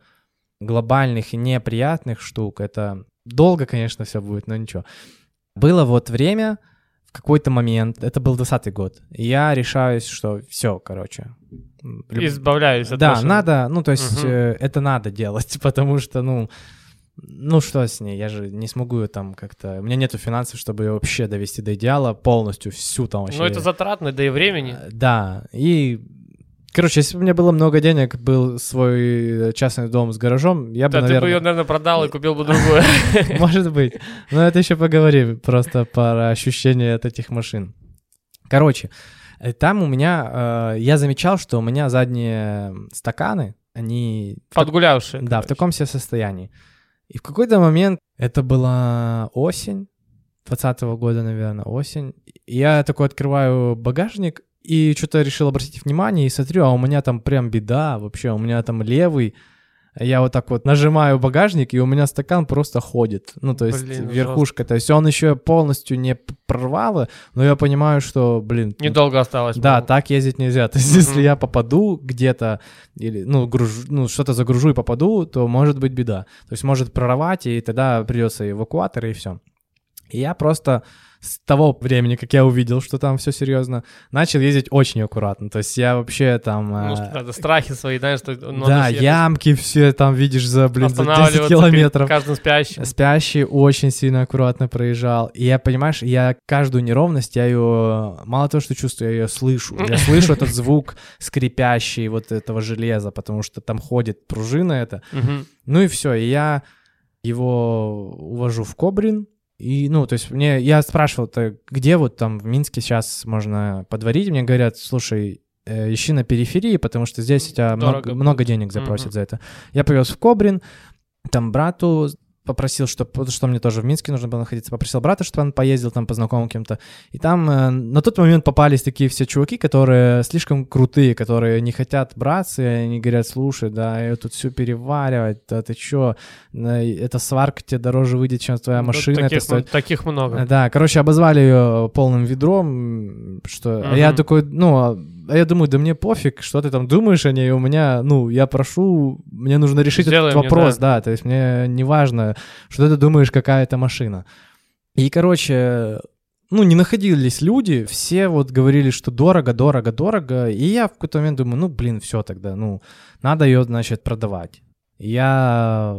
Speaker 2: глобальных и неприятных штук, это долго, конечно, все будет, но ничего. Было вот время, в какой-то момент, это был 20 год, я решаюсь, что все, короче. люб-
Speaker 1: Избавляюсь от
Speaker 2: Да,
Speaker 1: машины.
Speaker 2: надо, ну, то есть
Speaker 1: Мгм.
Speaker 2: э, это надо делать, потому что, ну, ну что с ней, я же не смогу ее там как-то, у меня нету финансов, чтобы ее вообще довести до идеала, полностью всю там вообще.
Speaker 1: Ну, это затратно, да и времени.
Speaker 2: Э, Да, и... Короче, если бы у меня было много денег, был свой частный дом с гаражом, я бы,
Speaker 1: Да, ты бы
Speaker 2: наверное...
Speaker 1: ее, наверное, продал и купил бы другую.
Speaker 2: Может быть. Но это еще поговорим просто про ощущения от этих машин. Короче, э, там у меня... э, я замечал, что у меня задние стаканы, они...
Speaker 1: Подгулявшие.
Speaker 2: Да, в таком себе состоянии. И в какой-то момент, это была осень, 20 года, наверное, осень, я такой открываю багажник, И что-то решил обратить внимание и смотрю, а у меня там прям беда вообще, у меня там левый, я вот так вот нажимаю багажник, и у меня стакан просто ходит. Ну, то есть
Speaker 1: Блин,
Speaker 2: верхушка. То есть он еще полностью не прорвало, но я понимаю, что, блин... ну,
Speaker 1: Недолго осталось.
Speaker 2: Да,
Speaker 1: по-моему.
Speaker 2: так ездить нельзя. То есть, если я попаду где-то, или, ну, гружу, ну, что-то загружу и попаду, то может быть беда. То есть может прорвать, и тогда придется эвакуатор, и все. И я просто с того времени, как я увидел, что там все серьезно, начал ездить очень аккуратно. То есть я вообще там...
Speaker 1: Ну,
Speaker 2: э,
Speaker 1: надо страхи свои, знаешь, что надо
Speaker 2: да, ямки все там видишь за, блин, за 10
Speaker 1: останавливаться перед
Speaker 2: километров.
Speaker 1: каждым спящим.
Speaker 2: Спящий очень сильно аккуратно проезжал. И я, понимаешь, я каждую неровность, я ее, мало того, что чувствую, я ее слышу. Я слышу этот звук скрипящий вот этого железа, потому что там ходит пружина это. Ну и все, и я его увожу в Кобрин. И, ну, то есть мне, я спрашивал, то где вот там в Минске сейчас можно подварить? Мне говорят, слушай, э, ищи на периферии, потому что здесь у тебя много,
Speaker 1: Дорого
Speaker 2: много
Speaker 1: будет.
Speaker 2: денег запросят
Speaker 1: Мгм.
Speaker 2: за это. Я повез в Кобрин, там брату попросил, чтобы, что мне тоже в Минске нужно было находиться, попросил брата, чтобы он поездил там по знакомым кем-то. И там э, на тот момент попались такие все чуваки, которые слишком крутые, которые не хотят браться, и они говорят, слушай, да, я тут все переваривать, да ты чё, эта сварка тебе дороже выйдет, чем твоя
Speaker 1: Ну,
Speaker 2: машина,
Speaker 1: таких,
Speaker 2: это стоит
Speaker 1: таких много.
Speaker 2: да, короче, обозвали ее полным ведром, что... А я такой, ну, а я думаю, да мне пофиг, что ты там думаешь о ней, у меня, ну, я прошу, мне нужно решить
Speaker 1: Сделай
Speaker 2: этот
Speaker 1: мне,
Speaker 2: вопрос,
Speaker 1: да.
Speaker 2: да. то есть мне не важно, что ты думаешь, какая это машина. И, короче, ну, не находились люди, все вот говорили, что дорого, дорого, дорого, и я в какой-то момент думаю, ну, блин, все тогда, ну, надо ее, значит, продавать. Я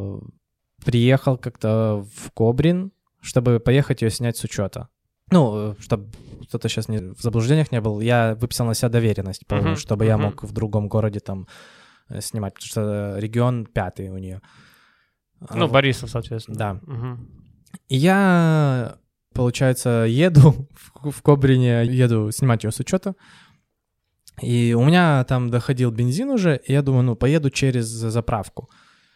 Speaker 2: приехал как-то в Кобрин, чтобы поехать ее снять с учета. Ну, чтобы кто-то сейчас не, в заблуждениях не был, я выписал на себя доверенность
Speaker 1: Мгм,
Speaker 2: чтобы я
Speaker 1: мгм.
Speaker 2: мог в другом городе там э, снимать, потому что регион пятый у нее.
Speaker 1: Ну, Борисов, соответственно.
Speaker 2: Да.
Speaker 1: Мгм.
Speaker 2: И я, получается, еду в, в Кобрине, еду снимать ее с учета. И у меня там доходил бензин уже, и я думаю, ну, поеду через заправку.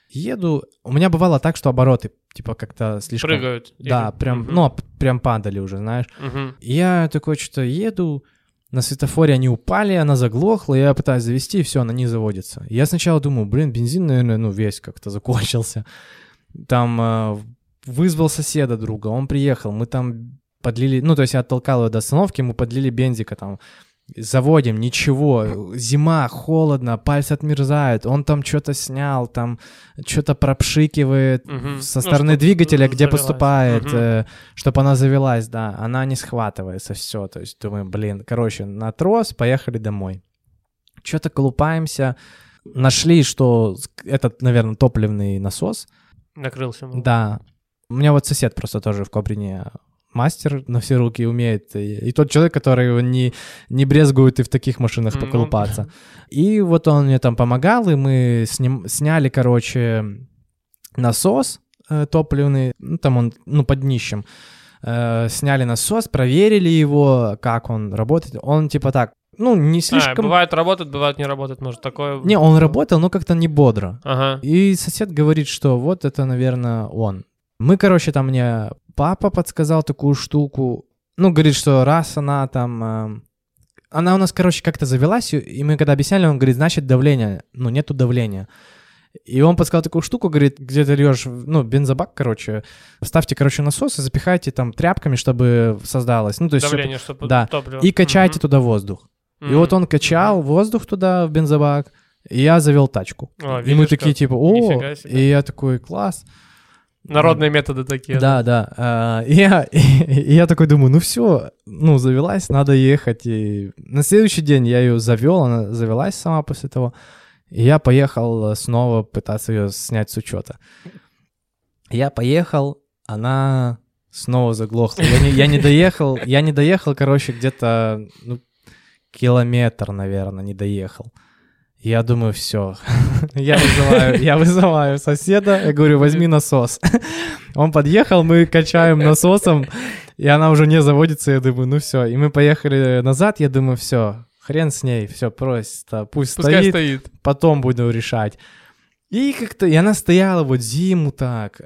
Speaker 2: Еду, у меня бывало так, что обороты, типа, как-то слишком...
Speaker 1: Прыгают.
Speaker 2: Да,
Speaker 1: Или-
Speaker 2: прям,
Speaker 1: Мгм.
Speaker 2: ну, п- прям падали уже, знаешь. И я такой что-то еду, на светофоре они упали, она заглохла, я пытаюсь завести, и все, она не заводится. Я сначала думаю, блин, бензин, наверное, ну, весь как-то закончился. Там э, вызвал соседа друга, он приехал, мы там подлили, ну, то есть я оттолкал его до остановки, мы подлили бензика там, заводим, ничего, зима, холодно, пальцы отмерзают, он там что-то снял, там что-то пропшикивает
Speaker 1: Мгм.
Speaker 2: со
Speaker 1: Ну,
Speaker 2: стороны
Speaker 1: чтоб
Speaker 2: двигателя, где
Speaker 1: завелась.
Speaker 2: поступает,
Speaker 1: Мгм.
Speaker 2: чтобы она завелась, да, она не схватывается, все, то есть думаем, блин, короче, на трос, поехали домой. Что-то колупаемся, нашли, что этот, наверное, топливный насос,
Speaker 1: Накрылся. мол.
Speaker 2: да, у меня вот сосед просто тоже в Кобрине мастер на все руки умеет, и, и тот человек, который не, не брезгует и в таких машинах поколупаться. И вот он мне там помогал, и мы с ним сняли, короче, насос э, топливный, ну, там он, ну, под днищем. Э, сняли насос, проверили его, как он работает. Он типа так, ну, не
Speaker 1: А,
Speaker 2: слишком...
Speaker 1: бывает работает, бывает не работает, может такое.
Speaker 2: Не, он работал, но как-то не бодро.
Speaker 1: Ага.
Speaker 2: И сосед говорит, что вот это, наверное, он. Мы, короче, там мне папа подсказал такую штуку. Ну, говорит, что раз она там... эм, она у нас, короче, как-то завелась, и- и мы когда объясняли, он говорит, значит, давление. Ну, нету давления. И он подсказал такую штуку, говорит, где ты льешь, ну, бензобак, короче, ставьте, короче, насос и запихайте там тряпками, чтобы создалось. Ну, то есть,
Speaker 1: Давление, чтобы
Speaker 2: да.
Speaker 1: топливо.
Speaker 2: и качайте
Speaker 1: Мгм.
Speaker 2: туда воздух. И
Speaker 1: Мгм.
Speaker 2: вот он качал воздух туда в бензобак, и я завел тачку.
Speaker 1: О,
Speaker 2: И мы
Speaker 1: видишь,
Speaker 2: такие
Speaker 1: как?
Speaker 2: типа, о, и я такой, класс.
Speaker 1: Народные методы такие.
Speaker 2: Да, да. а, и я, я такой думаю, ну все, ну завелась, надо ехать. И на следующий день я ее завел, она завелась сама после того. И я поехал э, снова пытаться ее снять с учета. Я поехал, она снова заглохла. Я не, я не доехал, я не доехал, короче, где-то ну, километр, наверное, не доехал. Я думаю, все. я, вызываю, я вызываю соседа, я говорю, возьми насос. Он подъехал, мы качаем насосом, и она уже не заводится, я думаю, ну все. И мы поехали назад, я думаю, все, хрен с ней, все, просто пусть
Speaker 1: Пускай
Speaker 2: стоит,
Speaker 1: стоит.
Speaker 2: потом буду решать. И как-то, и она стояла вот зиму так.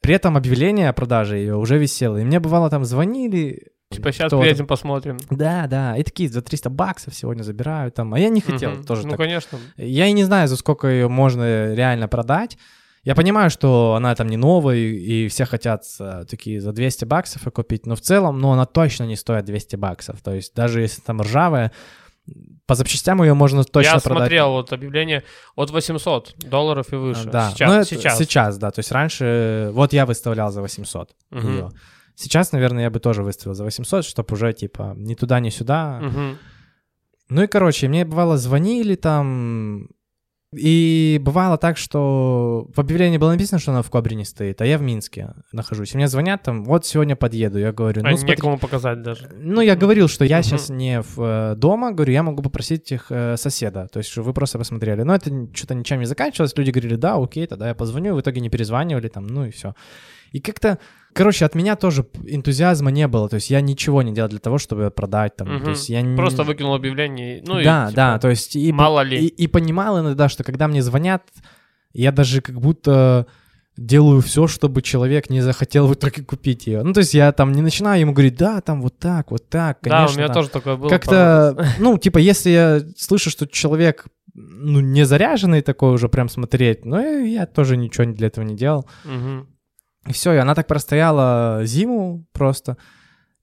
Speaker 2: При этом объявление о продаже ее уже висело. И мне бывало там звонили,
Speaker 1: Типа сейчас
Speaker 2: кто-то-
Speaker 1: приедем, посмотрим.
Speaker 2: Да, да, и такие за 300 баксов сегодня забирают там, а я не хотел
Speaker 1: Мгм.
Speaker 2: тоже
Speaker 1: Ну,
Speaker 2: так.
Speaker 1: конечно.
Speaker 2: Я и не знаю, за сколько ее можно реально продать. Я понимаю, что она там не новая, и и все хотят э, такие за 200 баксов ее купить, но в целом, ну, она точно не стоит 200 баксов. То есть даже если там ржавая, по запчастям ее можно точно
Speaker 1: Я
Speaker 2: продать.
Speaker 1: смотрел вот объявление от 800 долларов и выше.
Speaker 2: Да,
Speaker 1: Сейчас.
Speaker 2: ну,
Speaker 1: сейчас.
Speaker 2: сейчас, да. То есть раньше, вот я выставлял за 800
Speaker 1: Мгм.
Speaker 2: ее. Сейчас, наверное, я бы тоже выставил за 800, чтобы уже, типа, ни туда, ни сюда.
Speaker 1: Мгм.
Speaker 2: Ну и, короче, мне бывало звонили там, и бывало так, что в объявлении было написано, что она в Кобрине стоит, а я в Минске нахожусь. И мне звонят там, вот сегодня подъеду. Я говорю, ну
Speaker 1: А
Speaker 2: смотри.
Speaker 1: некому показать даже.
Speaker 2: Ну, я говорил, что я сейчас не в, э, дома, говорю, я могу попросить их э, соседа, то есть, вы просто посмотрели. Но это что-то ничем не заканчивалось, люди говорили, да, окей, тогда я позвоню, в итоге не перезванивали там, ну и все. И как-то, короче, от меня тоже энтузиазма не было, то есть я ничего не делал для того, чтобы продать там,
Speaker 1: Мгм.
Speaker 2: то есть я не-
Speaker 1: Просто выкинул объявление. Ну, и,
Speaker 2: да,
Speaker 1: типа,
Speaker 2: да, то есть и,
Speaker 1: мало ли.
Speaker 2: и, и понимал иногда, что когда мне звонят, я даже как будто делаю все, чтобы человек не захотел в итоге купить ее. Ну, то есть я там не начинаю ему говорить, да, там вот так, вот так,
Speaker 1: Да,
Speaker 2: конечно.
Speaker 1: у меня
Speaker 2: там».
Speaker 1: тоже такое было.
Speaker 2: Как-то, ну, типа, если я слышу, что человек, ну, не заряженный такой уже прям смотреть, ну, и я тоже ничего для этого не делал.
Speaker 1: раз.
Speaker 2: И все, и она так простояла зиму просто.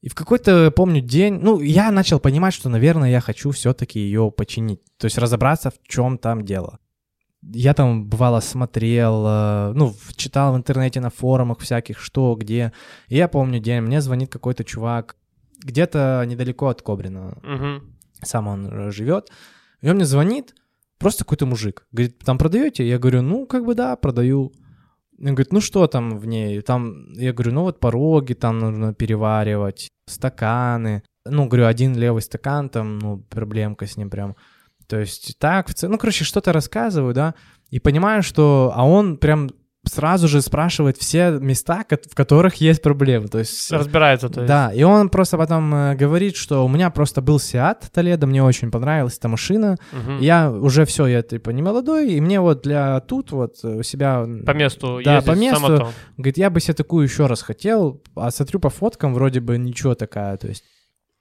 Speaker 2: И в какой-то, помню, день, ну, я начал понимать, что, наверное, я хочу все-таки ее починить. То есть разобраться, в чем там дело. Я там, бывало, смотрел, э, ну, читал в интернете на форумах всяких, что, где. И я помню день, мне звонит какой-то чувак где-то недалеко от Кобрина.
Speaker 1: Мгм.
Speaker 2: Сам он э, живет. И он мне звонит, просто какой-то мужик. Говорит, там продаете? Я говорю, ну, как бы да, продаю. Он говорит, ну что там в ней? Там, я говорю, ну вот пороги там нужно переваривать, стаканы. Ну, говорю, один левый стакан, там, ну, проблемка с ним прям. То есть так, в цел- ну, короче, что-то рассказываю, да, и понимаю, что, а он прям сразу же спрашивает все места, в которых есть проблемы, то есть...
Speaker 1: Разбирается, то есть.
Speaker 2: Да, и он просто потом э, говорит, что у меня просто был Seat Толедо, мне очень понравилась эта машина,
Speaker 1: Мгм.
Speaker 2: я уже все, я типа не молодой, и мне вот для тут вот э, у себя...
Speaker 1: По месту
Speaker 2: Да, по месту.
Speaker 1: само то.
Speaker 2: Говорит, я бы себе такую еще раз хотел, а смотрю по фоткам, вроде бы ничего такая, то есть...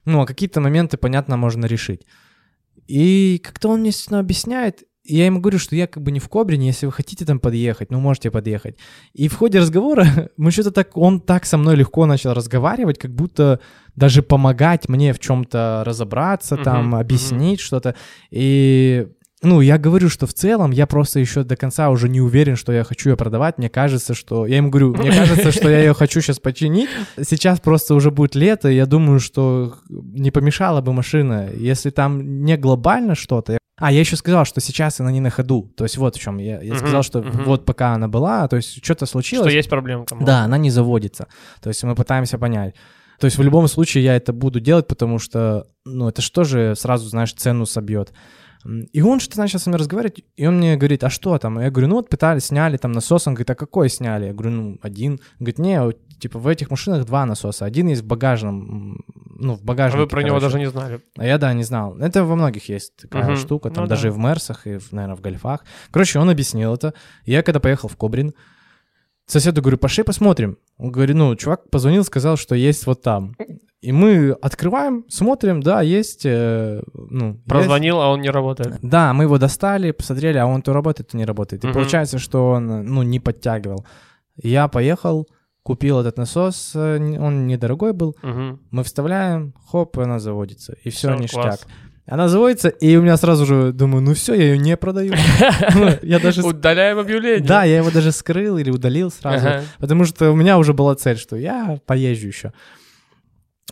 Speaker 2: Ну, а какие-то моменты, понятно, можно решить. И как-то он мне естественно, объясняет, я ему говорю, что я как бы не в Кобрине, если вы хотите там подъехать, ну, можете подъехать. И в ходе разговора мы что-то так, он так со мной легко начал разговаривать, как будто даже помогать мне в чем-то разобраться,
Speaker 1: Мгм,
Speaker 2: там, объяснить что-то. И ну, я говорю, что в целом я просто еще до конца уже не уверен, что я хочу ее продавать. Мне кажется, что... Я ему говорю, мне кажется, что я ее хочу сейчас починить. Сейчас просто уже будет лето, и я думаю, что не помешала бы машина, если там не глобально что-то. А, я еще сказал, что сейчас она не на ходу. То есть вот в чем. Я, я сказал, что вот пока она была, то есть что-то случилось.
Speaker 1: Что есть проблемка. мол.
Speaker 2: Да, она не заводится. То есть мы пытаемся понять. То есть в любом случае я это буду делать, потому что, ну, это что же сразу, знаешь, цену собьет. И он что-то начал со мной разговаривать, и он мне говорит, а что там? Я говорю, ну вот пытались, сняли там насос. Он говорит, а какой сняли? Я говорю, ну, один. Он говорит, не, типа в этих машинах два насоса. Один есть в багажном, ну, в
Speaker 1: А
Speaker 2: багажнике.
Speaker 1: вы про него
Speaker 2: короче.
Speaker 1: даже не знали.
Speaker 2: А я, да, не знал. Это во многих есть такая
Speaker 1: Мгм.
Speaker 2: штука, там
Speaker 1: Ну
Speaker 2: даже
Speaker 1: да.
Speaker 2: и в Мерсах, и, наверное, в Гольфах. Короче, он объяснил это. И я когда поехал в Кобрин, соседу говорю, пошли посмотрим. Он говорит, ну, чувак позвонил, сказал, что есть вот там. И мы открываем, смотрим, да, есть, э, ну... есть.
Speaker 1: Прозвонил, а он не работает.
Speaker 2: Да, мы его достали, посмотрели, а он то работает, то не работает. И получается, что он, ну, не подтягивал. Я поехал, купил этот насос, э, он недорогой был,
Speaker 1: Мгм.
Speaker 2: мы вставляем, хоп, и она заводится. И все,
Speaker 1: Всё,
Speaker 2: ништяк.
Speaker 1: класс.
Speaker 2: Она заводится, и у меня сразу же думаю, ну все, я ее не продаю. Ну, Я даже...
Speaker 1: Удаляем объявление.
Speaker 2: Да, я его даже скрыл или удалил сразу. Потому что у меня уже была цель, что я поезжу еще.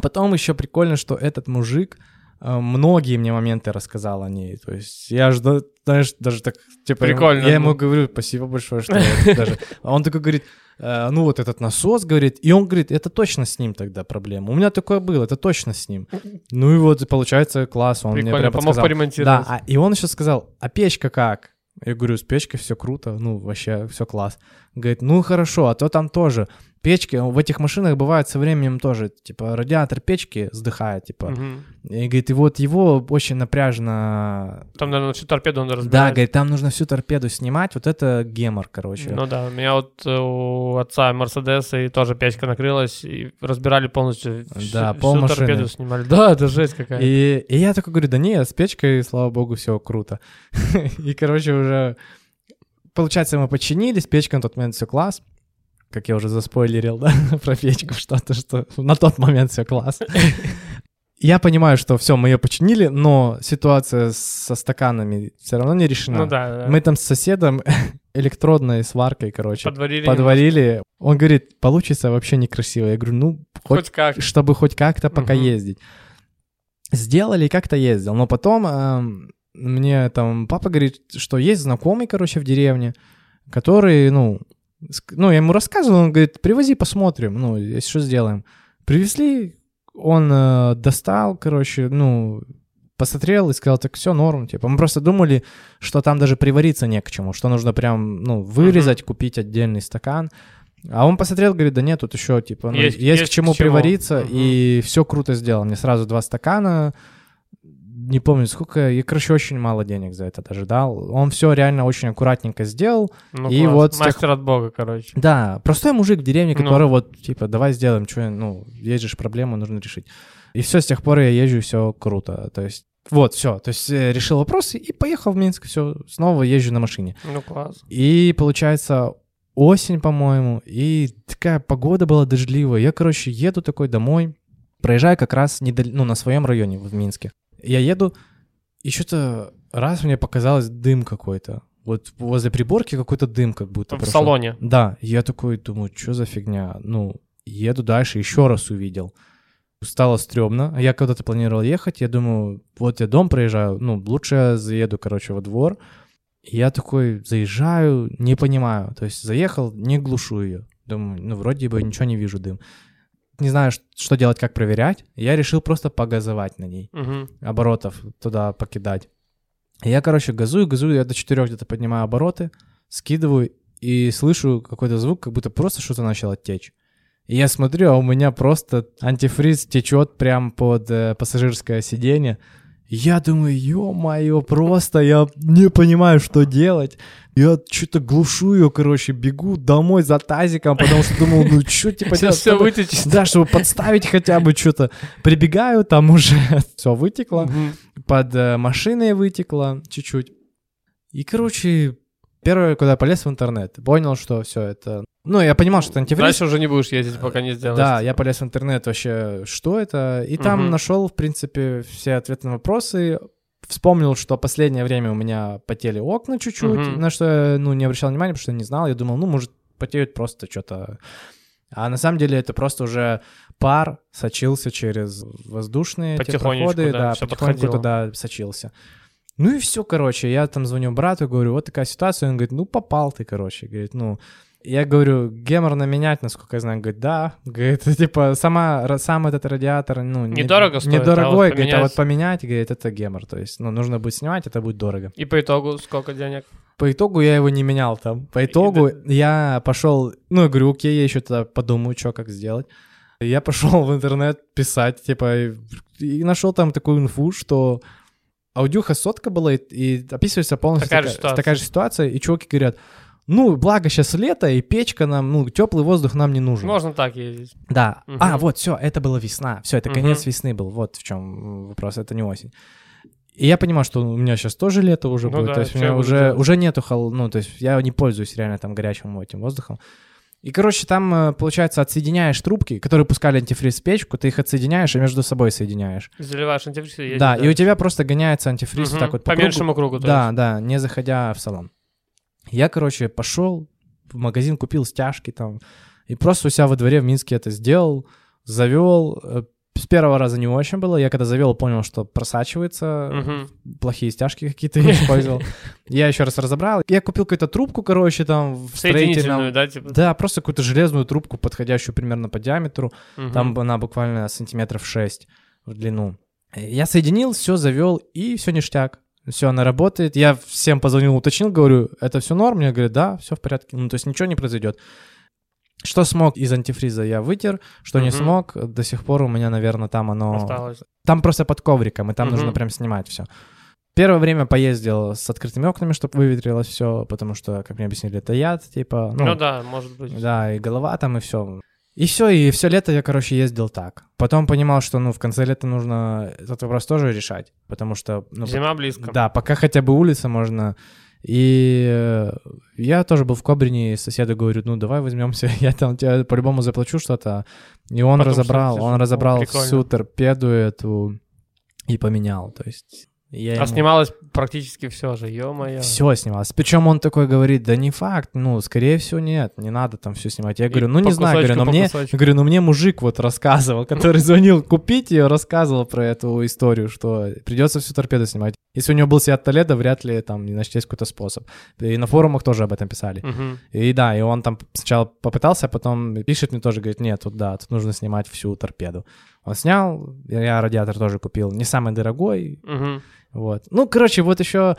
Speaker 2: Потом еще прикольно, что этот мужик э, многие мне моменты рассказал о ней. То есть я же, да- знаешь, даже так, типа, ему-
Speaker 1: Прикольно,
Speaker 2: я ему
Speaker 1: ну.
Speaker 2: говорю, спасибо большое, что даже... А он такой говорит, «Э, ну вот этот насос, говорит, и он говорит, это точно с ним тогда проблема. У меня такое было, это точно с ним. Ну и вот, получается, класс, он мне прям
Speaker 1: помог поремонтировать.
Speaker 2: Да, а- и он еще сказал, а печка как? Я говорю, с печкой все круто, ну, вообще все класс. Говорит, ну хорошо, а то там тоже. Печки, в этих машинах бывает со временем тоже, типа, радиатор печки сдыхает, типа.
Speaker 1: Мгм.
Speaker 2: И говорит, и вот его очень напряжно...
Speaker 1: Там, наверное, всю торпеду надо
Speaker 2: Да,
Speaker 1: разбирать.
Speaker 2: говорит, там нужно всю торпеду снимать, вот это гемор, короче.
Speaker 1: Ну да, у меня вот э, у отца Мерседес и тоже печка накрылась, и разбирали полностью всю,
Speaker 2: Да,
Speaker 1: всю
Speaker 2: полмашины.
Speaker 1: торпеду снимали. Да, это жесть какая.
Speaker 2: И, и я такой говорю, да не, с печкой, слава богу, все круто. И, короче, уже, получается, мы починили, с печкой на тот момент все класс. Как я уже заспойлерил, да, про печку что-то, что на тот момент все класс. Я понимаю, что все, мы ее починили, но ситуация со стаканами все равно не решена.
Speaker 1: Ну да, да.
Speaker 2: Мы там с соседом электродной сваркой, короче,
Speaker 1: подварили.
Speaker 2: подварили. Он говорит, получится вообще некрасиво. Я говорю, ну, хоть
Speaker 1: Хоть как.
Speaker 2: чтобы хоть как-то пока
Speaker 1: Мгм.
Speaker 2: ездить. Сделали, и как-то ездил. Но потом эм, мне там папа говорит, что есть знакомый, короче, в деревне, который, ну, ну, я ему рассказывал, он говорит, привози, посмотрим, ну, если что сделаем. Привезли, он э, достал, короче, ну, посмотрел и сказал, так все норм, типа. Мы просто думали, что там даже привариться не к чему, что нужно прям, ну, вырезать, купить отдельный стакан. А он посмотрел, говорит, да нет, тут еще, типа, ну,
Speaker 1: Есть-
Speaker 2: есть,
Speaker 1: есть
Speaker 2: к чему
Speaker 1: к чему.
Speaker 2: привариться,
Speaker 1: Мгм.
Speaker 2: и все круто сделал. Мне сразу два стакана, не помню сколько, и, короче, очень мало денег за это даже дал. Он все реально очень аккуратненько сделал.
Speaker 1: Ну,
Speaker 2: И
Speaker 1: класс.
Speaker 2: вот с тех-
Speaker 1: Мастер от бога, короче.
Speaker 2: Да, простой мужик в деревне,
Speaker 1: Ну.
Speaker 2: который вот, типа, давай сделаем, что, ну, есть же проблему, нужно решить. И все, с тех пор я езжу, все круто. То есть, вот, все. То есть, э, решил вопросы и поехал в Минск, все, снова езжу на машине.
Speaker 1: Ну, класс.
Speaker 2: И получается осень, по-моему, и такая погода была дождливая. Я, короче, еду такой домой, проезжаю как раз недал- ну, на своем районе в Минске. Я еду, и что-то раз мне показалось дым какой-то. Вот возле приборки какой-то дым как будто.
Speaker 1: В
Speaker 2: прошел.
Speaker 1: салоне.
Speaker 2: Да, я такой думаю, что за фигня? Ну, еду дальше, еще раз увидел. Стало стрёмно. Я когда-то планировал ехать, я думаю, вот я дом проезжаю, ну, лучше я заеду, короче, во двор. Я такой заезжаю, не понимаю. То есть заехал, не глушу ее. Думаю, ну, вроде бы ничего не вижу дым. Не знаю, что делать, как проверять. Я решил просто погазовать на ней
Speaker 1: Мгм.
Speaker 2: оборотов туда покидать. И я, короче, газую, газую, я до четырех где-то поднимаю обороты, скидываю и слышу какой-то звук, как будто просто что-то начало течь. И я смотрю, а у меня просто антифриз течет прям под э, пассажирское сиденье. Я думаю, ё-моё, просто я не понимаю, что делать. Я что-то глушу ее, короче, бегу домой за тазиком, потому что думал, ну что типа делать?
Speaker 1: Все вытечет.
Speaker 2: Да, чтобы подставить хотя бы что-то. Прибегаю, там уже все вытекло под э, машиной вытекло чуть-чуть. И, короче, первое, куда я полез в интернет, понял, что все это... Ну, я понимал, что это антифриз.
Speaker 1: Дальше уже не будешь ездить, пока не сделаешь.
Speaker 2: Да, я полез в интернет вообще, что это, и там нашел, в принципе, все ответы на вопросы, вспомнил, что последнее время у меня потели окна чуть-чуть,
Speaker 1: Мгм.
Speaker 2: на что я, ну, не обращал внимания, потому что не знал, я думал, ну, может, потеют просто что-то... А на самом деле это просто уже пар сочился через воздушные
Speaker 1: Потихонечку,
Speaker 2: проходы,
Speaker 1: да,
Speaker 2: да, потихоньку
Speaker 1: подходило.
Speaker 2: туда сочился. Ну и все, короче, я там звоню брату, говорю, вот такая ситуация, он говорит, ну попал ты, короче, говорит, ну, я говорю, геморно менять, насколько я знаю, говорит, да, говорит, типа, сама, сам этот радиатор, ну, не-
Speaker 1: Недорого стоит, а вот
Speaker 2: недорогой, говорит, а вот поменять, говорит, это гемор, то есть, ну, нужно будет снимать, это будет дорого.
Speaker 1: И по итогу сколько денег?
Speaker 2: По итогу я его не менял там. По итогу я пошел, ну, я говорю, окей, я еще тогда подумаю, что как сделать. Я пошел в интернет писать, типа, и, и нашел там такую инфу, что аудюха сотка была, и, и описывается полностью
Speaker 1: Такая же
Speaker 2: такая,
Speaker 1: ситуация.
Speaker 2: такая же ситуация, и чуваки говорят, ну, благо сейчас лето, и печка нам, ну, теплый воздух нам не нужен.
Speaker 1: Можно так ездить.
Speaker 2: Да.
Speaker 1: Мгм.
Speaker 2: А, вот, все, это была весна. Все, это
Speaker 1: Мгм.
Speaker 2: конец весны был. Вот в чем вопрос, это не осень. И я понимаю, что у меня сейчас тоже лето уже
Speaker 1: Ну
Speaker 2: будет.
Speaker 1: да,
Speaker 2: то есть у меня уже,
Speaker 1: делать.
Speaker 2: уже нету хол... Ну, то есть я не пользуюсь реально там горячим этим воздухом. И, короче, там, э, получается, отсоединяешь трубки, которые пускали антифриз в печку, ты их отсоединяешь и между собой соединяешь.
Speaker 1: Заливаешь антифриз и едешь
Speaker 2: да, и у тебя просто гоняется антифриз
Speaker 1: Мгм.
Speaker 2: вот так вот
Speaker 1: по,
Speaker 2: по, кругу.
Speaker 1: меньшему кругу.
Speaker 2: Да,
Speaker 1: есть.
Speaker 2: да, не заходя в салон. Я, короче, пошел в магазин, купил стяжки там, и просто у себя во дворе в Минске это сделал, завел. С первого раза не очень было. Я когда завел, понял, что просачивается,
Speaker 1: Мгм.
Speaker 2: плохие стяжки какие-то использовал. Я еще раз разобрал. Я купил какую-то трубку, короче, там в строительном...
Speaker 1: да, типа?
Speaker 2: Да, просто какую-то железную трубку, подходящую примерно по диаметру.
Speaker 1: Мгм.
Speaker 2: Там она буквально сантиметров 6 в длину. Я соединил, все завел, и все ништяк. Все, она работает. Я всем позвонил, уточнил, говорю, это все норм? Мне говорят, да, все в порядке. Ну, то есть ничего не произойдет. Что смог из антифриза я вытер, что не
Speaker 1: Мгм.
Speaker 2: смог, до сих пор у меня, наверное, там оно...
Speaker 1: Осталось.
Speaker 2: Там просто под ковриком, и там
Speaker 1: Мгм.
Speaker 2: нужно прям снимать все. Первое время поездил с открытыми окнами, чтобы выветрилось все, потому что, как мне объяснили, это яд, типа, ну,
Speaker 1: Ну, да, может быть.
Speaker 2: да, и голова там, и все. И все, и все лето я, короче, ездил так. Потом понимал, что, ну, в конце лета нужно этот вопрос тоже решать, потому что, ну,
Speaker 1: Зима близко.
Speaker 2: да, пока хотя бы улица можно. И э, я тоже был в Кобрине, и соседу говорю, ну давай возьмемся, я там тебе по-любому заплачу что-то. И он
Speaker 1: Потом
Speaker 2: разобрал, он
Speaker 1: слышал.
Speaker 2: разобрал
Speaker 1: О, прикольно.
Speaker 2: всю торпеду эту и поменял. То есть я
Speaker 1: А снималось практически все же, ё-моё.
Speaker 2: все снималось. Причем он такой говорит, да не факт, ну, скорее всего, нет, не надо там все снимать. Я говорю, ну не знаю, говорю, но мне, говорю, ну мне мужик вот рассказывал, который звонил купить ее, рассказывал про эту историю, что придется всю торпеду снимать. Если у него был Сиат Толедо, вряд ли там не нашлись какой-то способ. И на форумах тоже об этом писали. И да, и он там сначала попытался, а потом пишет мне тоже, говорит, нет, тут да, тут нужно снимать всю торпеду. Он снял, я радиатор тоже купил, не самый дорогой. Вот. Ну, короче, вот еще